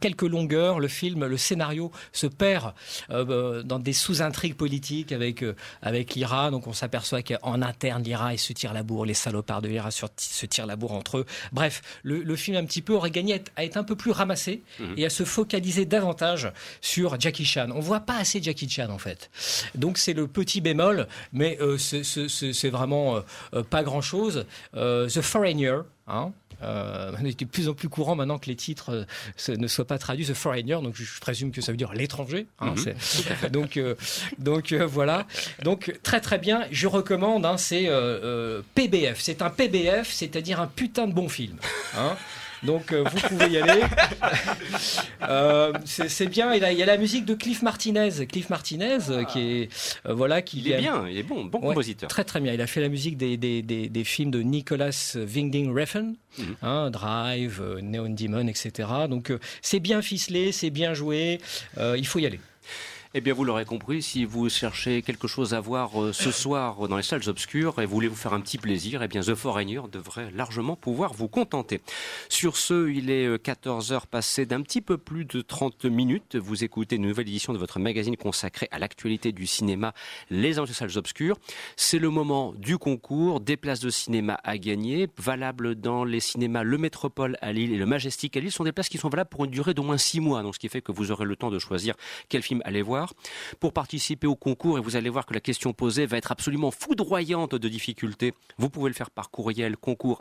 quelques longueurs, le film, le scénario se perd euh, euh, dans des sous-intrigues politiques avec euh, avec l'IRA. Donc on s'aperçoit qu'en interne l'IRA ils se tirent la bourre, les salopards de l'IRA se tirent la bourre entre eux. Bref, le, le film un petit peu aurait gagné à être, à être un peu plus ramassé Mhm. et à se focaliser davantage sur Jackie Chan. On voit pas assez Jackie Chan en fait. Donc c'est le petit bémol, mais euh, c'est- vraiment pas grand chose. The Foreigner. Hein, euh, est de plus en plus courant maintenant que les titres euh, ne soient pas traduits. The Foreigner, donc je, présume que ça veut dire l'étranger. hein, Mhm. donc euh, donc euh, voilà. Donc très très bien. Je recommande. hein, c'est PBF. C'est un PBF, c'est-à-dire un putain de bon film. hein. Donc euh, vous pouvez y aller. Euh, c'est bien. Il y, a, il y a la musique de Cliff Martinez. Cliff Martinez euh, qui est euh, voilà qui Il est a- bien, il est bon, bon Ouais, compositeur. Très très bien. Il a fait la musique des, des, des, des films de Nicolas Winding Refn, Mhm. hein, Drive, Neon Demon, etc. Donc c'est bien ficelé, c'est bien joué. Il faut y aller. Eh bien, vous l'aurez compris, si vous cherchez quelque chose à voir euh, ce soir dans les salles obscures et voulez vous faire un petit plaisir, eh bien, The Foreigner devrait largement pouvoir vous contenter. Sur ce, il est 14h passé d'un petit peu plus de 30 minutes. Vous écoutez une nouvelle édition de votre magazine consacré à l'actualité du cinéma, Les Anges des salles obscures. C'est le moment du concours, des places de cinéma à gagner, valables dans les cinémas Le Métropole à Lille et le Majestic à Lille. Ce sont des places qui sont valables pour une durée d'au moins 6 mois, donc ce qui fait que vous aurez le temps de choisir quel film aller voir. Pour participer au concours, et vous allez voir que la question posée va être absolument foudroyante de difficulté, vous pouvez le faire par courriel concours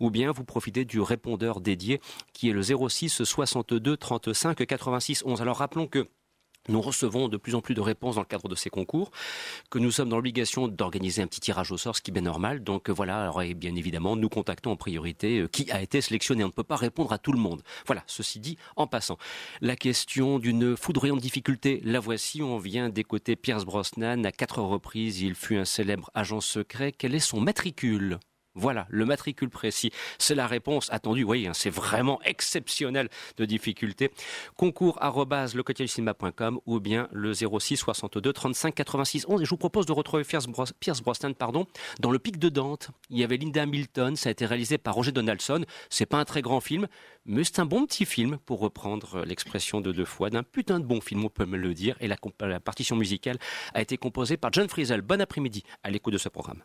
ou bien vous profitez du répondeur dédié qui est le 06 62 35 86 11. Alors rappelons que nous recevons de plus en plus de réponses dans le cadre de ces concours, que nous sommes dans l'obligation d'organiser un petit tirage au sort, ce qui est bien normal. Donc euh, voilà, alors et bien évidemment, nous contactons en priorité euh, qui a été sélectionné. On ne peut pas répondre à tout le monde. Voilà, ceci dit, en passant. La question d'une foudroyante difficulté, la voici. On vient d'écouter Pierce Brosnan. À quatre reprises, il fut un célèbre agent secret. Quel est son matricule? Voilà, le matricule précis, c'est la réponse attendue. Vous voyez, hein, c'est vraiment exceptionnel de difficulté. Concours cinéma.com ou bien le 06 62 35 86 11. Et je vous propose de retrouver Pierce, Bros Pierce Brosnan pardon, dans Le Pic de Dante. Il y avait Linda Hamilton, ça a été réalisé par Roger Donaldson. C'est pas un très grand film, mais c'est un bon petit film, pour reprendre l'expression de deux fois, d'un putain de bon film, on peut me le dire. Et la, partition musicale a été composée par John Friesel. Bon après-midi à l'écoute de ce programme.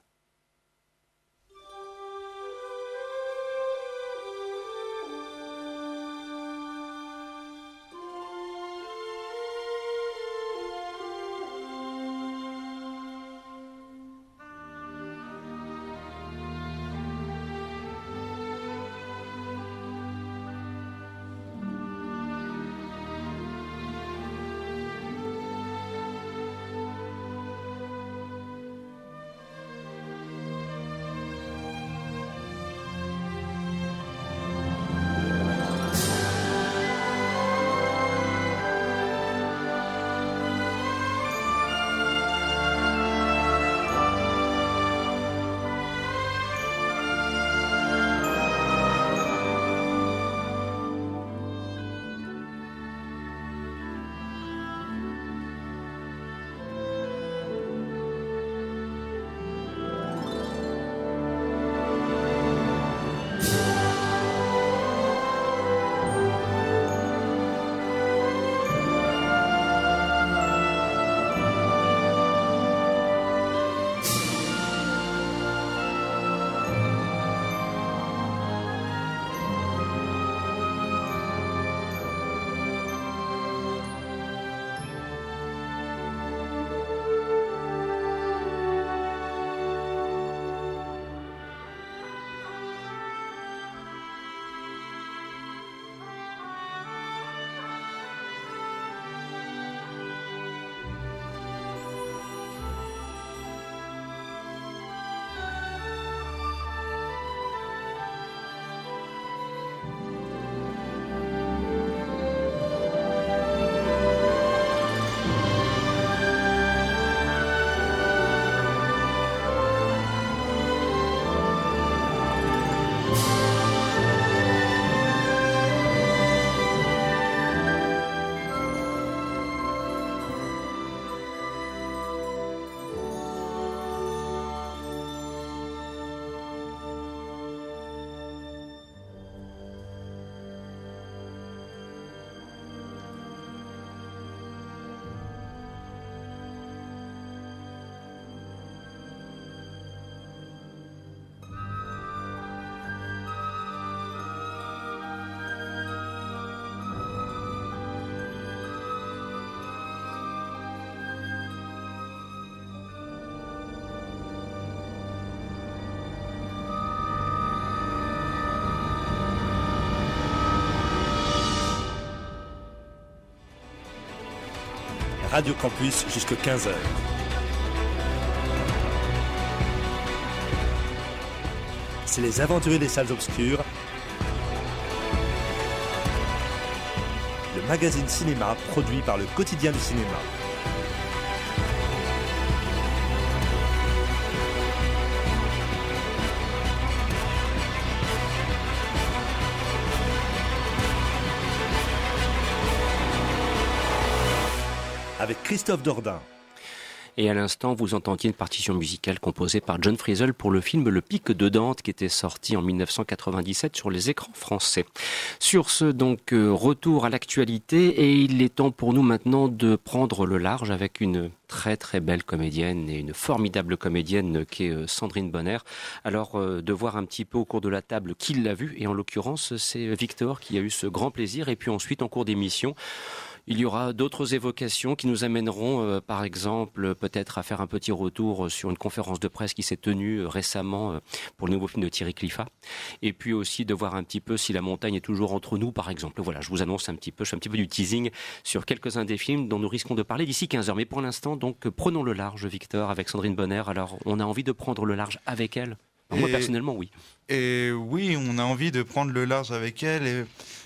Radio Campus jusqu'à 15h. C'est les aventuriers des salles obscures. Le magazine cinéma produit par le quotidien du cinéma. Avec Christophe Dordain. Et à l'instant, vous entendiez une partition musicale composée par John Friesel pour le film Le Pic de Dante qui était sorti en 1997 sur les écrans français. Sur ce, donc, euh, retour à l'actualité et il est temps pour nous maintenant de prendre le large avec une très très belle comédienne et une formidable comédienne qui est euh, Sandrine Bonner. Alors, euh, de voir un petit peu au cours de la table qui l'a vu et en l'occurrence, c'est Victor qui a eu ce grand plaisir et puis ensuite en cours d'émission, il y aura d'autres évocations qui nous amèneront, euh, par exemple, peut-être à faire un petit retour sur une conférence de presse qui s'est tenue euh, récemment euh, pour le nouveau film de Thierry Cliffat. Et puis aussi de voir un petit peu si la montagne est toujours entre nous, par exemple. Voilà, je vous annonce un petit peu, je fais un petit peu du teasing sur quelques-uns des films dont nous risquons de parler d'ici 15 heures. Mais pour l'instant, donc, prenons le large, Victor, avec Sandrine Bonner. Alors, on a envie de prendre le large avec elle Moi, personnellement, oui. Et oui, on a envie de prendre le large avec elle, et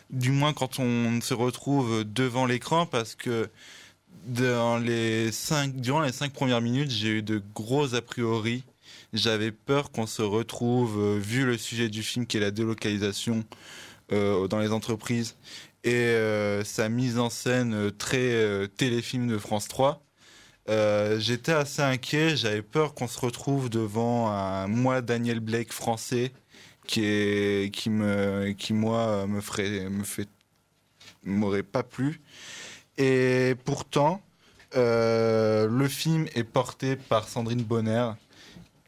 du moins quand on se retrouve devant l'écran, parce que durant les cinq premières minutes, j'ai eu de gros a priori. J'avais peur qu'on se retrouve, euh, vu le sujet du film qui est la délocalisation euh, dans les entreprises, et euh, sa mise en scène très téléfilm de France 3. Euh, J'étais assez inquiet, j'avais peur qu'on se retrouve devant un moi Daniel Blake français qui me qui moi me ferait me fait m'aurait pas plu et pourtant euh, le film est porté par Sandrine Bonner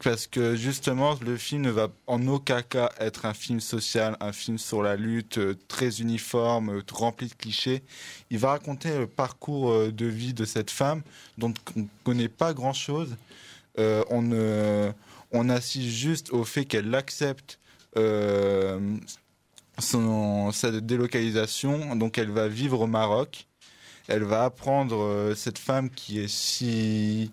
parce que justement le film ne va en aucun cas être un film social, un film sur la lutte euh, très uniforme, euh, rempli de clichés. Il va raconter le parcours euh, de vie de cette femme dont on ne connaît pas grand-chose. Euh, on, ne- on assiste juste au fait qu'elle accepte euh, son, sa délocalisation, donc elle va vivre au Maroc. Elle va apprendre euh, cette femme qui est si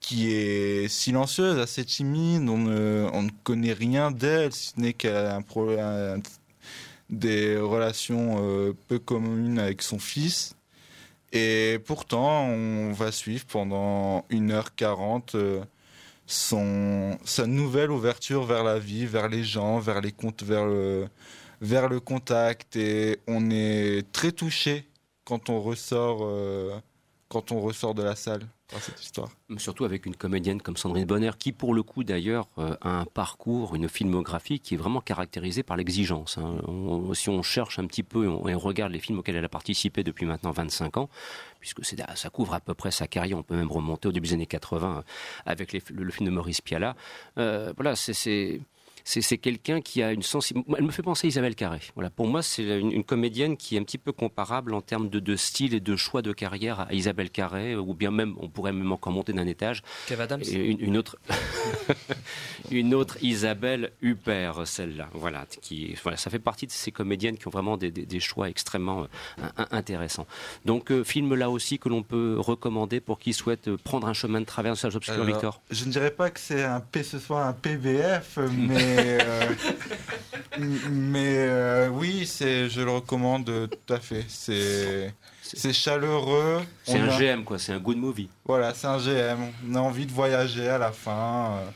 qui est silencieuse, assez timide, on ne, on ne connaît rien d'elle, si ce n'est qu'elle a un des relations euh, peu communes avec son fils. Et pourtant, on va suivre pendant 1h40 euh, son, sa nouvelle ouverture vers la vie, vers les gens, vers, les comptes, vers, le, vers le contact. Et on est très touché quand on ressort, euh, quand on ressort de la salle Surtout avec une comédienne comme Sandrine Bonner, qui pour le coup d'ailleurs euh, a un parcours, une filmographie qui est vraiment caractérisée par l'exigence. hein. Si on cherche un petit peu et on, regarde les films auxquels elle a participé depuis maintenant 25 ans, puisque ça couvre à peu près sa carrière, on peut même remonter au début des années 80 euh, avec le, film de Maurice Pialat. Euh, voilà, c'est- c'est quelqu'un qui a une sensibilité. Elle me fait penser à Isabelle Carré. Voilà, pour moi, c'est une, une comédienne qui est un petit peu comparable en termes de, de style et de choix de carrière à Isabelle Carré, ou bien même, on pourrait même encore monter d'un étage. Kev Adams. Et une, une autre, une autre Isabelle Huppert, celle-là. Voilà, qui, voilà, ça fait partie de ces comédiennes qui ont vraiment des, des- des choix extrêmement euh, in- intéressants. Donc, euh, film là aussi que l'on peut recommander pour qui souhaite euh, prendre un chemin de travers Obscur, Alors, Victor. Je ne dirais pas que c'est un P, ce soit un PBF, mais euh, mais euh, oui, c'est, je le recommande euh, tout à fait. C'est c'est chaleureux. C'est un a- GM, quoi. C'est un good movie. Voilà, c'est un GM. On a envie de voyager à la fin. euh,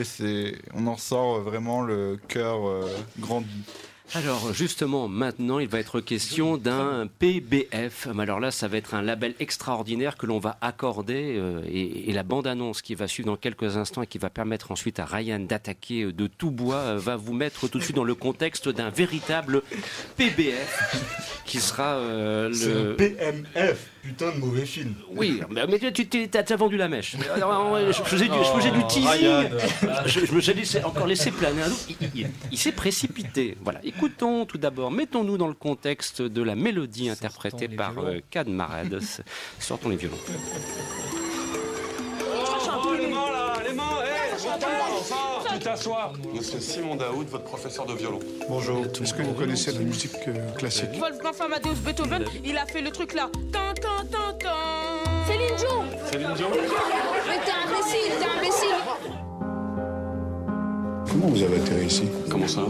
et c'est, on en sort vraiment le cœur euh, grandi. Alors justement, maintenant, il va être question d'un PBF. Alors là, ça va être un label extraordinaire que l'on va accorder euh, et, et la bande-annonce qui va suivre dans quelques instants et qui va permettre ensuite à Ryan d'attaquer euh, de tout bois euh, va vous mettre tout de suite dans le contexte d'un véritable PBF qui sera euh, un le... PMF, putain de mauvais film. Oui, mais, mais tu t'as vendu la mèche. Alors, je faisais du, je faisais du teasing. Ryan. Je, je me suis laissé- encore laissé planer un. Il, il- il s'est précipité. Voilà. Écoutons tout d'abord, mettons-nous dans le contexte de la mélodie interprétée par euh. Sortons les violons. Oh, les mains là, les mains, tu t'assois. Monsieur Simon Daoud, votre professeur de violon. Bonjour, est-ce que vous connaissez la musique euh, classique? Wolfgang Amadeus Beethoven, il a fait le truc là. Tan, tan, Céline Dion. Céline Dion. Mais t'es imbécile, t'es imbécile. Comment vous avez atterri ici? Comment ça?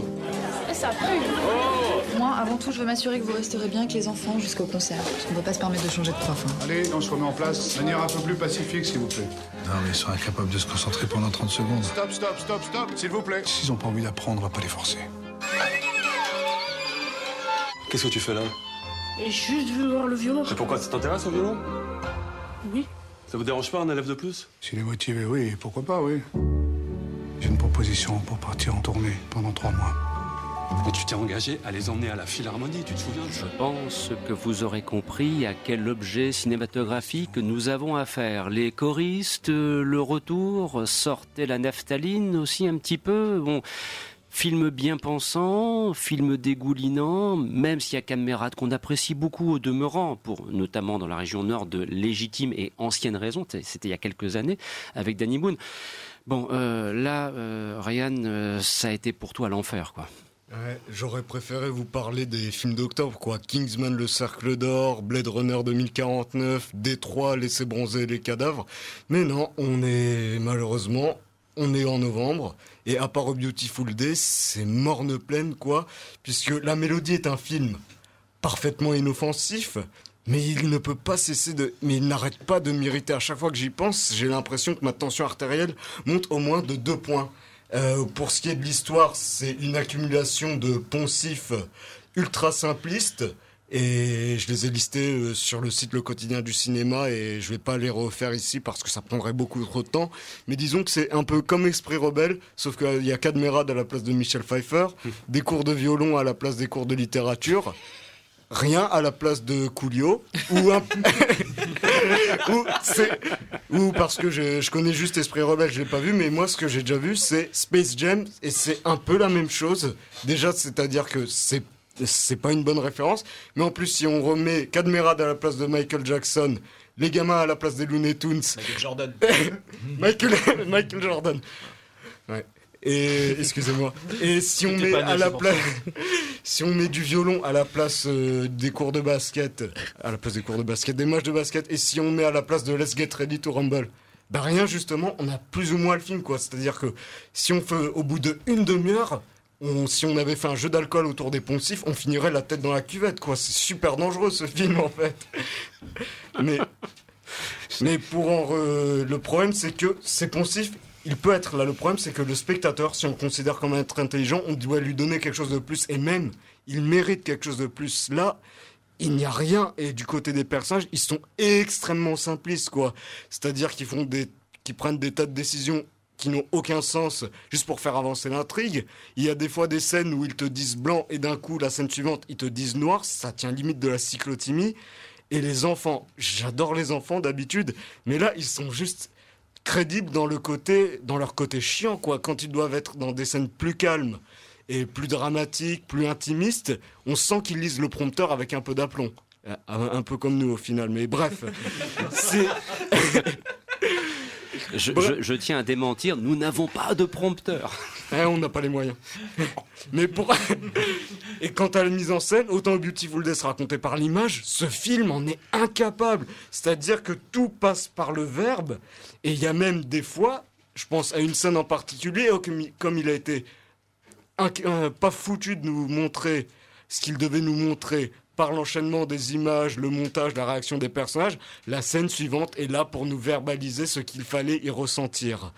Ça pue Moi, avant tout, je veux m'assurer que vous resterez bien avec les enfants jusqu'au concert. Parce qu'on ne peut pas se permettre de changer de prof. hein. Allez, on se remet en place. De manière un peu plus pacifique, s'il vous plaît. Non, mais ils sont incapables de se concentrer pendant 30 secondes. Stop, stop, stop, stop, s'il vous plaît. S'ils ont pas envie d'apprendre, on va pas les forcer. Qu'est-ce que tu fais là? Et juste vu voir le violon. Et pourquoi ça t'intéresse au violon? Oui. Ça vous dérange pas un élève de plus? S'il est motivé, oui, pourquoi pas, oui. J'ai une proposition pour partir en tournée pendant trois mois. Et tu t'es engagé à les emmener à la Philharmonie, tu te souviens Je pense que vous aurez compris à quel objet cinématographique nous avons affaire. Les choristes, le retour, sortait la naphtaline aussi un petit peu. Bon, film bien pensant, film dégoulinant, même s'il y a camarades qu'on apprécie beaucoup au demeurant, pour notamment dans la région nord de légitimes et anciennes raisons. C'était il y a quelques années avec Danny Boone. Bon, euh, là, euh, Ryan, euh, ça a été pour toi l'enfer, quoi. J'aurais préféré vous parler des films d'octobre, quoi. Kingsman, le Cercle d'Or, Blade Runner 2049, Détroit, Laissez bronzer les cadavres. Mais non, on est, malheureusement, on est en novembre. Et à part Beautiful Day, c'est morne pleine, quoi. Puisque La Mélodie est un film parfaitement inoffensif. Mais il ne peut pas cesser de... Mais il n'arrête pas de m'irriter. À chaque fois que j'y pense, j'ai l'impression que ma tension artérielle monte au moins de deux points. Euh, pour ce qui est de l'histoire, c'est une accumulation de poncifs ultra simplistes. Et je les ai listés euh, sur le site Le Quotidien du Cinéma et je vais pas les refaire ici parce que ça prendrait beaucoup trop de temps. Mais disons que c'est un peu comme Esprit Rebelle, sauf qu'il y a Cadmerade à la place de Michel Pfeiffer, des cours de violon à la place des cours de littérature, rien à la place de Coolio, ou un... ou, c'est- ou parce que je, je connais juste Esprit Rebelle, je l'ai pas vu, mais moi ce que j'ai déjà vu c'est Space Jam et c'est un peu la même chose. Déjà, c'est-à-dire que c'est c'est pas une bonne référence, mais en plus si on remet Cadmerade à la place de Michael Jackson, les gamins à la place des Looney Tunes, Michael Jordan. Michael, Michael Jordan. Et excusez-moi. Et si on met né, à la place, si on met du violon à la place euh, des cours de basket, à la place des cours de basket, des matchs de basket, et si on met à la place de Let's Get Ready to Rumble, bah rien justement, on a plus ou moins le film quoi. C'est-à-dire que si on fait au bout de une demi-heure, on- si on avait fait un jeu d'alcool autour des poncifs, on finirait la tête dans la cuvette quoi. C'est super dangereux ce film en fait. Mais mais pour en re- le problème, c'est que ces poncifs, il peut être là. Le problème, c'est que le spectateur, si on le considère comme être intelligent, on doit lui donner quelque chose de plus. Et même, il mérite quelque chose de plus. Là, il n'y a rien. Et du côté des personnages, ils sont extrêmement simplistes, quoi. C'est-à-dire qu'ils font des, qu'ils prennent des tas de décisions qui n'ont aucun sens juste pour faire avancer l'intrigue. Il y a des fois des scènes où ils te disent blanc et d'un coup, la scène suivante, ils te disent noir. Ça tient limite de la cyclotimie. Et les enfants, j'adore les enfants d'habitude, mais là, ils sont juste crédibles dans leur côté chiant, quoi. Quand ils doivent être dans des scènes plus calmes et plus dramatiques, plus intimistes, on sent qu'ils lisent le prompteur avec un peu d'aplomb. Euh, Un, peu comme nous au final, mais bref. Je, je- je tiens à démentir, nous n'avons pas de prompteur. Eh, on n'a pas les moyens. Mais pour. Et quant à la mise en scène, autant Beautiful se raconté par l'image, ce film en est incapable. C'est-à-dire que tout passe par le verbe, et il y a même des fois, je pense à une scène en particulier, oh, comme il- a été euh, pas foutu de nous montrer ce qu'il devait nous montrer par l'enchaînement des images, le montage, la réaction des personnages, la scène suivante est là pour nous verbaliser ce qu'il fallait y ressentir.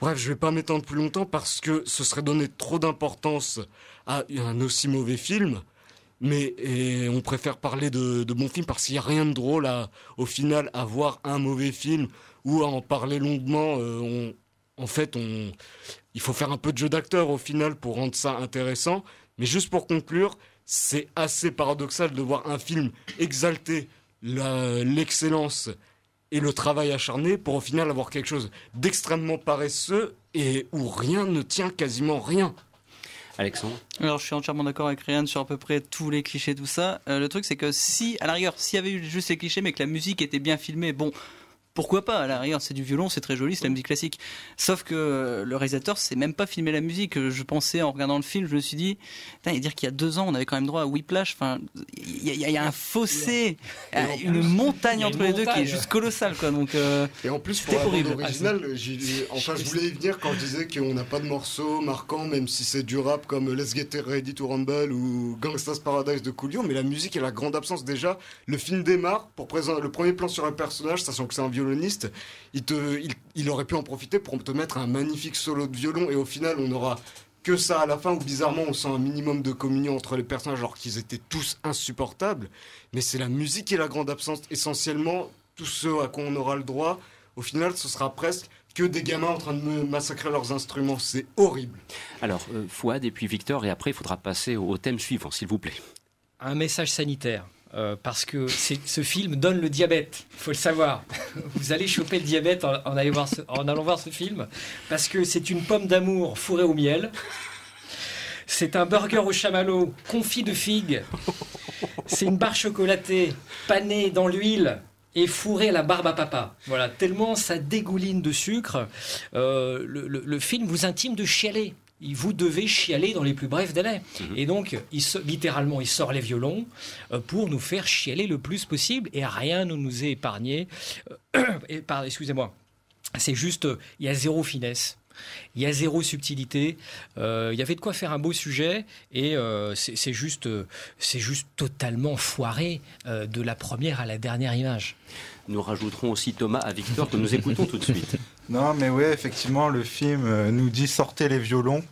Bref, je vais pas m'étendre plus longtemps parce que ce serait donner trop d'importance à un aussi mauvais film. Mais on préfère parler de, bons films parce qu'il n'y a rien de drôle à, au final à voir un mauvais film ou à en parler longuement. euh, en fait, il faut faire un peu de jeu d'acteur au final pour rendre ça intéressant. Mais juste pour conclure, c'est assez paradoxal de voir un film exalter l'excellence et le travail acharné pour au final avoir quelque chose d'extrêmement paresseux et où rien ne tient quasiment rien. Alexandre Alors, je suis entièrement d'accord avec Ryan sur à peu près tous les clichés, tout ça. Euh, le truc, c'est que si, à la rigueur, s'il y avait eu juste les clichés, mais que la musique était bien filmée, bon, pourquoi pas À la rigueur, c'est du violon, c'est très joli, c'est la musique classique. Sauf que euh, le réalisateur, c'est même pas filmé la musique. Je pensais en regardant le film, je me suis dit, putain, il dire qu'il y a deux ans, on avait quand même droit à Whiplash. Enfin, il y, a- il y a un fossé, euh, une montagne entre une les deux qui est juste colossale, quoi. Donc, euh, Et en plus, pour horrible. originale, j'ai- enfin, je voulais y venir quand je disais qu'on n'a pas de morceaux marquants, même si c'est du rap comme Let's Get Ready to Rumble ou Gangsta's Paradise de Coolio, mais la musique est la grande absence. Déjà, le film démarre pour présenter le premier plan sur un personnage, sachant que c'est un violoniste. Il, te, il, il aurait pu en profiter pour te mettre un magnifique solo de violon, et au final, on aura que ça à la fin, où bizarrement, on sent un minimum de communion entre les personnages, alors qu'ils étaient tous insupportables. Mais c'est la musique qui est la grande absence. Essentiellement, tout ce à quoi on aura le droit, au final, ce sera presque que des gamins en train de me massacrer leurs instruments. C'est horrible. Alors, euh, Fouad et puis Victor, et après, il faudra passer au, au thème suivant, s'il vous plaît. un message sanitaire. Euh, parce que ce film donne le diabète, il faut le savoir. Vous allez choper le diabète en, allant voir ce, film, parce que c'est une pomme d'amour fourrée au miel. C'est un burger au chamallow confit de figues. C'est une barre chocolatée panée dans l'huile et fourrée à la barbe à papa. Voilà, tellement ça dégouline de sucre. euh, le, le- le film vous intime de chialer. Vous devez chialer dans les plus brefs délais. Et donc, il littéralement, il sort les violons euh, pour nous faire chialer le plus possible et rien ne nous est épargné. Euh, et par- Excusez-moi. C'est juste, euh, il y a zéro finesse. Il y a zéro subtilité. Euh, il y avait de quoi faire un beau sujet et euh, c'est juste, c'est juste totalement foiré euh, de la première à la dernière image. Nous rajouterons aussi Thomas à Victor que nous écoutons tout de suite. Non, mais ouais, effectivement, le film euh, nous dit sortez les violons.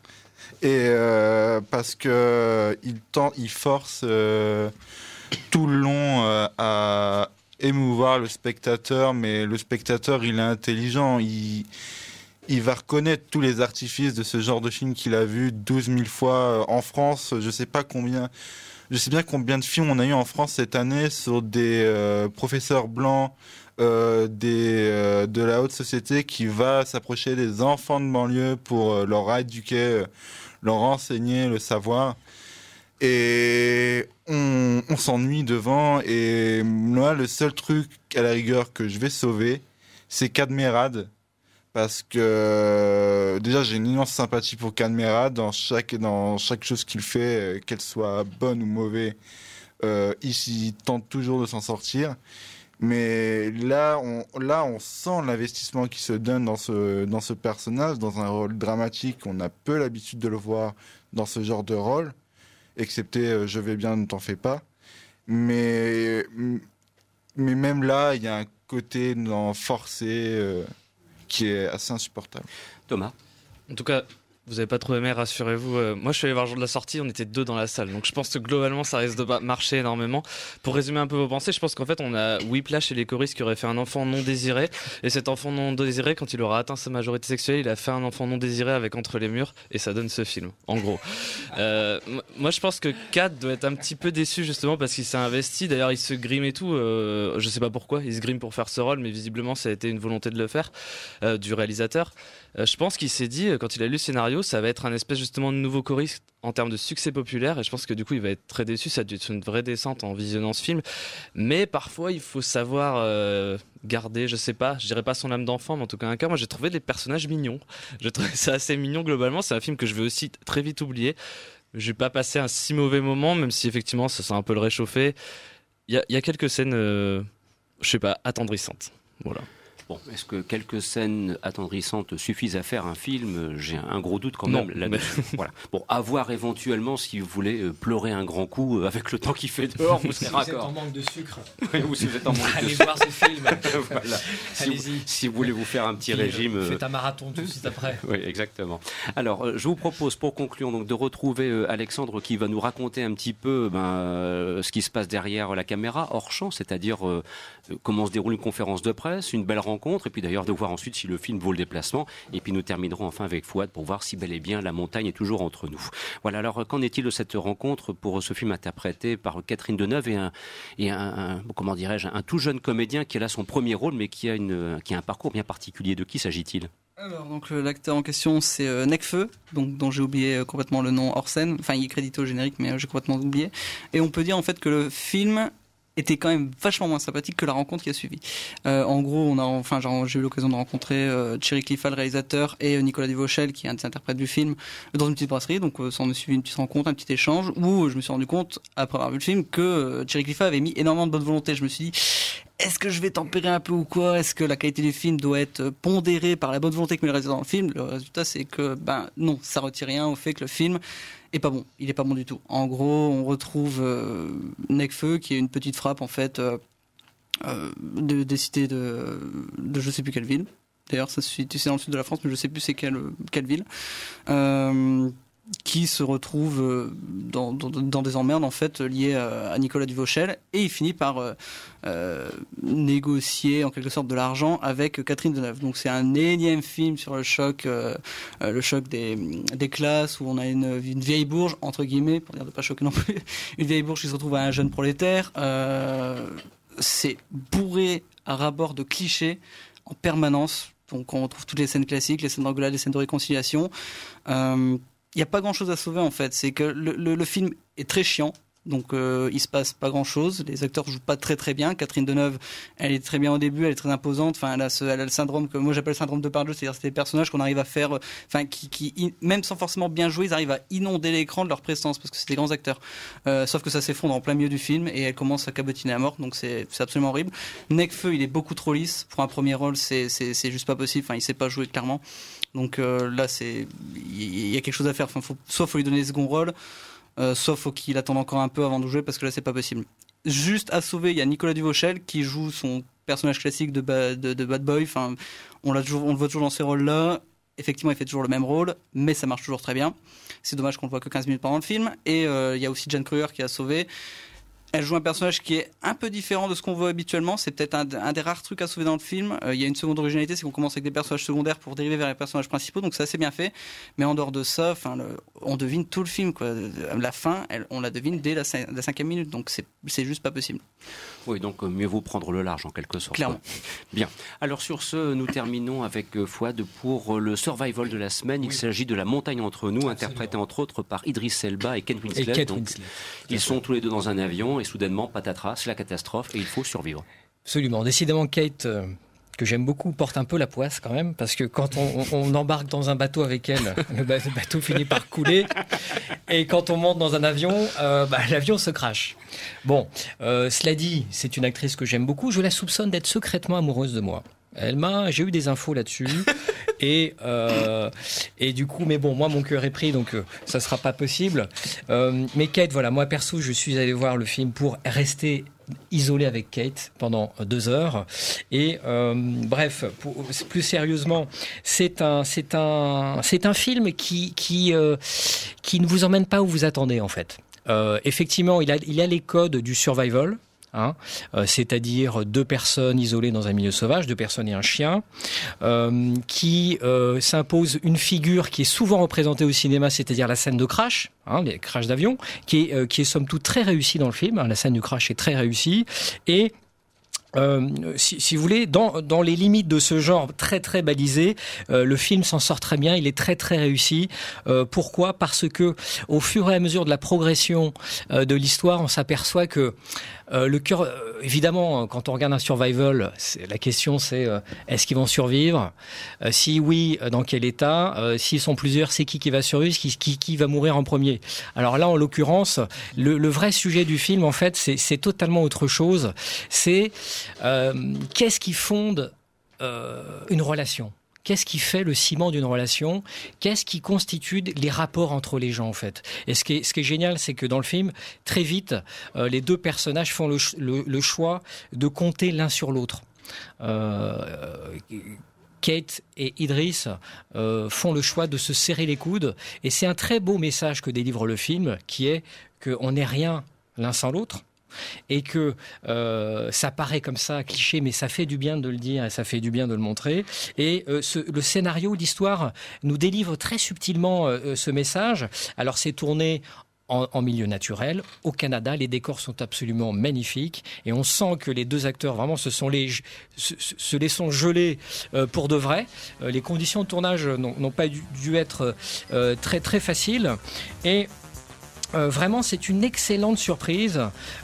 Et euh, parce que il, force euh, tout le long à émouvoir le spectateur, mais le spectateur, il est intelligent. Il, il va reconnaître tous les artifices de ce genre de film qu'il a vu 12 000 fois en France. Je sais pas combien. Je sais bien combien de films on a eu en France cette année sur des professeurs blancs des, euh, de la haute société qui va s'approcher des enfants de banlieue pour euh, leur éduquer, euh, leur enseigner le savoir. Et on, s'ennuie devant. Et moi, le seul truc à la rigueur que je vais sauver, c'est Cadmerade. Parce que euh, déjà, j'ai une immense sympathie pour Cadmerade dans chaque, dans chaque chose qu'il fait, euh, qu'elle soit bonne ou mauvaise. Euh, il tente toujours de s'en sortir. Mais là, on, là, on sent l'investissement qui se donne dans ce, dans ce personnage, dans un rôle dramatique. On a peu l'habitude de le voir dans ce genre de rôle, excepté euh, Je vais bien, ne t'en fais pas. Mais, mais même là, il y a un côté forcé euh, qui est assez insupportable. Thomas? En tout cas, vous n'avez pas trop aimé, rassurez-vous. Euh, moi, je suis allé voir le jour de la sortie, on était deux dans la salle. Donc, je pense que globalement, ça risque de pas marcher énormément. Pour résumer un peu vos pensées, je pense qu'en fait, on a Whiplash et les choristes qui auraient fait un enfant non désiré. Et cet enfant non désiré, quand il aura atteint sa majorité sexuelle, il a fait un enfant non désiré avec Entre les murs. Et ça donne ce film, en gros. Euh, moi, je pense que Kat doit être un petit peu déçu, justement, parce qu'il s'est investi. D'ailleurs, il se grime et tout. Euh, je sais pas pourquoi. Il se grime pour faire ce rôle, mais visiblement, ça a été une volonté de le faire, euh, du réalisateur. Euh, je pense qu'il s'est dit, euh, quand il a lu le scénario, ça va être un espèce justement de nouveau choriste en termes de succès populaire. Et je pense que du coup, il va être très déçu. Ça a dû être une vraie descente en visionnant ce film. Mais parfois, il faut savoir euh, garder, je sais pas, je dirais pas son âme d'enfant, mais en tout cas un cœur. Moi, j'ai trouvé des personnages mignons. Je trouve ça assez mignon globalement. C'est un film que je vais aussi très vite oublier. J'ai pas passé un si mauvais moment, même si effectivement, ça s'est un peu le réchauffé. Il y a, il y a quelques scènes, euh, je sais pas, attendrissantes. Voilà. Bon, est-ce que quelques scènes attendrissantes suffisent à faire un film? J'ai un gros doute quand Non, même là-dessus. voilà. Bon, à voir éventuellement si vous voulez euh, pleurer un grand coup euh, avec le temps qu'il fait dehors, vous Si vous êtes en manque de sucre. Oui, ou si vous êtes en manque de Allez voir ce film. Voilà. Si, vous, Allez-y. si vous voulez vous faire un petit Puis, euh, régime. euh, Faites un marathon tout de suite après. Oui, exactement. Alors, je vous propose pour conclure donc de retrouver Alexandre qui va nous raconter un petit peu ben, ce qui se passe derrière la caméra, hors champ, c'est-à-dire comment se déroule une conférence de presse, une belle rencontre, et puis d'ailleurs de voir ensuite si le film vaut le déplacement. Et puis nous terminerons enfin avec Fouad pour voir si bel et bien la montagne est toujours entre nous. Voilà. Alors, qu'en est-il de cette rencontre pour ce film interprété par Catherine Deneuve et un, et un, comment dirais-je, un tout jeune comédien qui a là son premier rôle, mais qui a une, qui a un parcours bien particulier. De qui s'agit-il? Alors, donc l'acteur en question c'est euh, Necfeu, donc dont j'ai oublié euh, complètement le nom hors scène. Enfin, il est crédité au générique, mais euh, j'ai complètement oublié. Et on peut dire en fait que le film était quand même vachement moins sympathique que la rencontre qui a suivi. Euh, en gros, on a, enfin, j'ai eu l'occasion de rencontrer euh, Thierry Clifford, le réalisateur, et euh, Nicolas Duvauchel, qui est un des interprètes du film, dans une petite brasserie. Donc, euh, ça en a suivi une petite rencontre, un petit échange, où je me suis rendu compte, après avoir vu le film, que Thierry Clifford avait mis énormément de bonne volonté. Je me suis dit, est-ce que je vais tempérer un peu ou quoi? Est-ce que la qualité du film doit être pondérée par la bonne volonté que le réalisateur dans le film? Le résultat, c'est que, ben, non, ça retire rien au fait que le film est pas bon. Il est pas bon du tout. En gros, on retrouve euh, Necfeu, qui est une petite frappe, en fait, euh, euh, de, des cités de, de je sais plus quelle ville. D'ailleurs, ça c'est dans le sud de la France, mais je sais plus c'est quelle, quelle ville. Euh, qui se retrouve euh, dans, des emmerdes en fait liées à, à Nicolas Duvauchel et il finit par euh, euh, négocier en quelque sorte de l'argent avec Catherine Deneuve. Donc c'est un énième film sur le choc, euh, euh, le choc des, classes où on a une, vieille bourge entre guillemets pour dire de pas choquer non plus, une vieille bourge qui se retrouve à un jeune prolétaire. Euh, c'est bourré à rabord de clichés en permanence. Donc on retrouve toutes les scènes classiques, les scènes d'engueulade, les scènes de réconciliation. Il n'y a pas grand chose à sauver en fait. C'est que le, le, film est très chiant. Donc euh, il se passe pas grand chose. Les acteurs jouent pas très très bien. Catherine Deneuve, elle est très bien au début, elle est très imposante. Enfin, elle a, le syndrome que moi j'appelle le syndrome de Pardieu, c'est-à-dire c'est des personnages qu'on arrive à faire, euh, enfin qui, qui même sans forcément bien jouer, ils arrivent à inonder l'écran de leur présence parce que c'est des grands acteurs. Euh, sauf que ça s'effondre en plein milieu du film et elle commence à cabotiner à mort. Donc c'est absolument horrible. Necfeu, il est beaucoup trop lisse pour un premier rôle. C'est juste pas possible. Enfin, il sait pas jouer clairement. Donc euh, là, c'est il y a quelque chose à faire. Enfin, faut, soit faut lui donner des seconds rôles, euh, soit faut qu'il attende encore un peu avant de jouer parce que là, c'est pas possible. Juste à sauver, il y a Nicolas Duvauchel qui joue son personnage classique de, ba- de, de bad boy. Enfin, on toujours, le voit toujours dans ces rôles-là. Effectivement, il fait toujours le même rôle, mais ça marche toujours très bien. C'est dommage qu'on le voit que 15 minutes pendant le film. Et euh, il y a aussi Jane Kruger qui a sauvé. Elle joue un personnage qui est un peu différent de ce qu'on voit habituellement. C'est peut-être un, un des rares trucs à sauver dans le film. Euh, il y a une seconde originalité, c'est qu'on commence avec des personnages secondaires pour dériver vers les personnages principaux, donc c'est assez bien fait. Mais en dehors de ça, enfin, le- on devine tout le film. Quoi. La fin, elle- on la devine dès la, cin- la cinquième minute, donc c'est juste pas possible. Oui, donc euh, mieux vaut prendre le large en quelque sorte. Clairement. Bien. Alors sur ce, nous terminons avec euh, Fouad pour le survival de la semaine. Il s'agit de La montagne entre nous, interprété entre autres par Idris Elba et Ken Winslet. Et Kate Donc, Winslet. Ils sont tous les deux dans un avion et soudainement, patatras, c'est la catastrophe et il faut survivre. Absolument. Décidément, Kate, euh, que j'aime beaucoup, porte un peu la poisse quand même, parce que quand on, embarque dans un bateau avec elle, le ba- le bateau finit par couler. Et quand on monte dans un avion, euh, bah, l'avion se crache. Bon, euh, cela dit, c'est une actrice que j'aime beaucoup. Je la soupçonne d'être secrètement amoureuse de moi. Elle m'a, j'ai eu des infos là-dessus, et euh, et du coup, mais bon, moi mon cœur est pris, donc euh, ça sera pas possible. Euh, mais Kate, voilà, moi perso, je suis allé voir le film pour rester isolé avec Kate pendant deux heures. Et euh, bref, pour- plus sérieusement, c'est un, c'est un, c'est un film qui, qui, euh, qui ne vous emmène pas où vous attendez en fait. Euh, effectivement, il a, il a les codes du survival. Hein, euh, c'est-à-dire deux personnes isolées dans un milieu sauvage, deux personnes et un chien, euh, qui euh, s'impose une figure qui est souvent représentée au cinéma, c'est-à-dire la scène de crash, hein, les crashs d'avion, qui est, qui est somme toute très réussie dans le film. hein, la scène du crash est très réussie et si, vous voulez, dans, dans les limites de ce genre très très balisé, le film s'en sort très bien. Il est très très réussi. Pourquoi? Parce que au fur et à mesure de la progression de l'histoire, on s'aperçoit que le cœur, euh, évidemment, quand on regarde un survival, la question c'est euh, est-ce qu'ils vont survivre? Euh, Si oui, euh, dans quel état? Euh, S'ils sont plusieurs, c'est qui qui va survivre qui, qui, qui va mourir en premier? Alors là, en l'occurrence, le, le vrai sujet du film, en fait, c'est totalement autre chose. C'est euh, qu'est-ce qui fonde euh, une relation? Qu'est-ce qui fait le ciment d'une relation? Qu'est-ce qui constitue les rapports entre les gens en fait? Et ce qui est, génial, c'est que dans le film, très vite, euh, les deux personnages font le choix de compter l'un sur l'autre. Euh, Kate et Idris euh, font le choix de se serrer les coudes, et c'est un très beau message que délivre le film, qui est qu'on n'est rien l'un sans l'autre et que euh, ça paraît comme ça cliché, mais ça fait du bien de le dire et ça fait du bien de le montrer. Et euh, le scénario, l'histoire nous délivre très subtilement euh, ce message. Alors c'est tourné en, milieu naturel. Au Canada, les décors sont absolument magnifiques et on sent que les deux acteurs vraiment se sont gelés euh, pour de vrai. Les conditions de tournage n'ont pas dû, être très très faciles et Euh, vraiment, c'est une excellente surprise.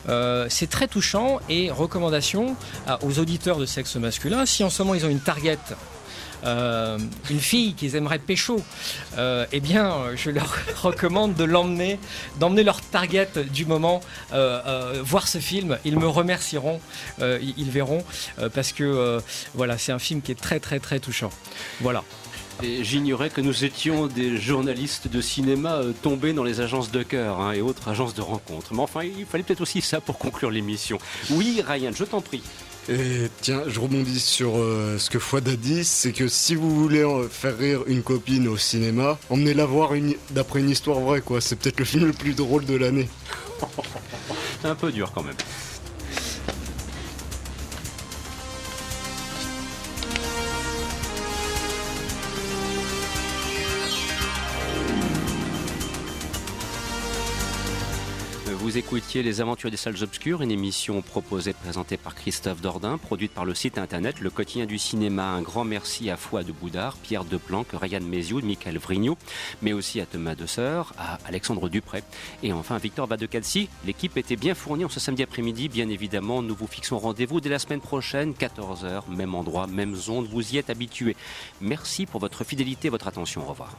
Euh, c'est très touchant et recommandation aux auditeurs de sexe masculin. Si en ce moment ils ont une target, euh, une fille qu'ils aimeraient pécho, eh bien, je leur recommande de l'emmener, d'emmener leur target du moment voir ce film. Ils me remercieront, ils, verront, parce que voilà, c'est un film qui est très très très touchant. Voilà. Et j'ignorais que nous étions des journalistes de cinéma euh, tombés dans les agences de cœur hein, et autres agences de rencontres. Mais enfin, il fallait peut-être aussi ça pour conclure l'émission. Oui, Ryan, je t'en prie. Et tiens, je rebondis sur euh, ce que Fouad a dit, c'est que si vous voulez euh, faire rire une copine au cinéma, emmenez-la voir une- d'après une histoire vraie, quoi. C'est peut-être le film le plus drôle de l'année. C'est un peu dur quand même. Vous écoutiez Les Aventures des Salles Obscures, une émission proposée et présentée par Christophe Dordain, produite par le site internet Le Quotidien du Cinéma. Un grand merci à Foi de Boudard, Pierre Deplanque, Ryan Méziou, Michael Vrignot, mais aussi à Thomas Desseur, à Alexandre Dupré et enfin à Victor Vadecalci. L'équipe était bien fournie en ce samedi après-midi. Bien évidemment, nous vous fixons rendez-vous dès la semaine prochaine, 14h, même endroit, même zone. Vous y êtes habitués. Merci pour votre fidélité et votre attention. Au revoir.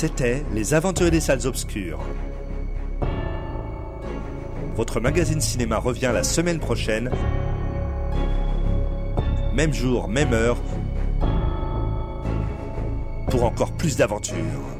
C'était Les Aventuriers des Salles Obscures. Votre magazine cinéma revient la semaine prochaine. Même jour, même heure. Pour encore plus d'aventures.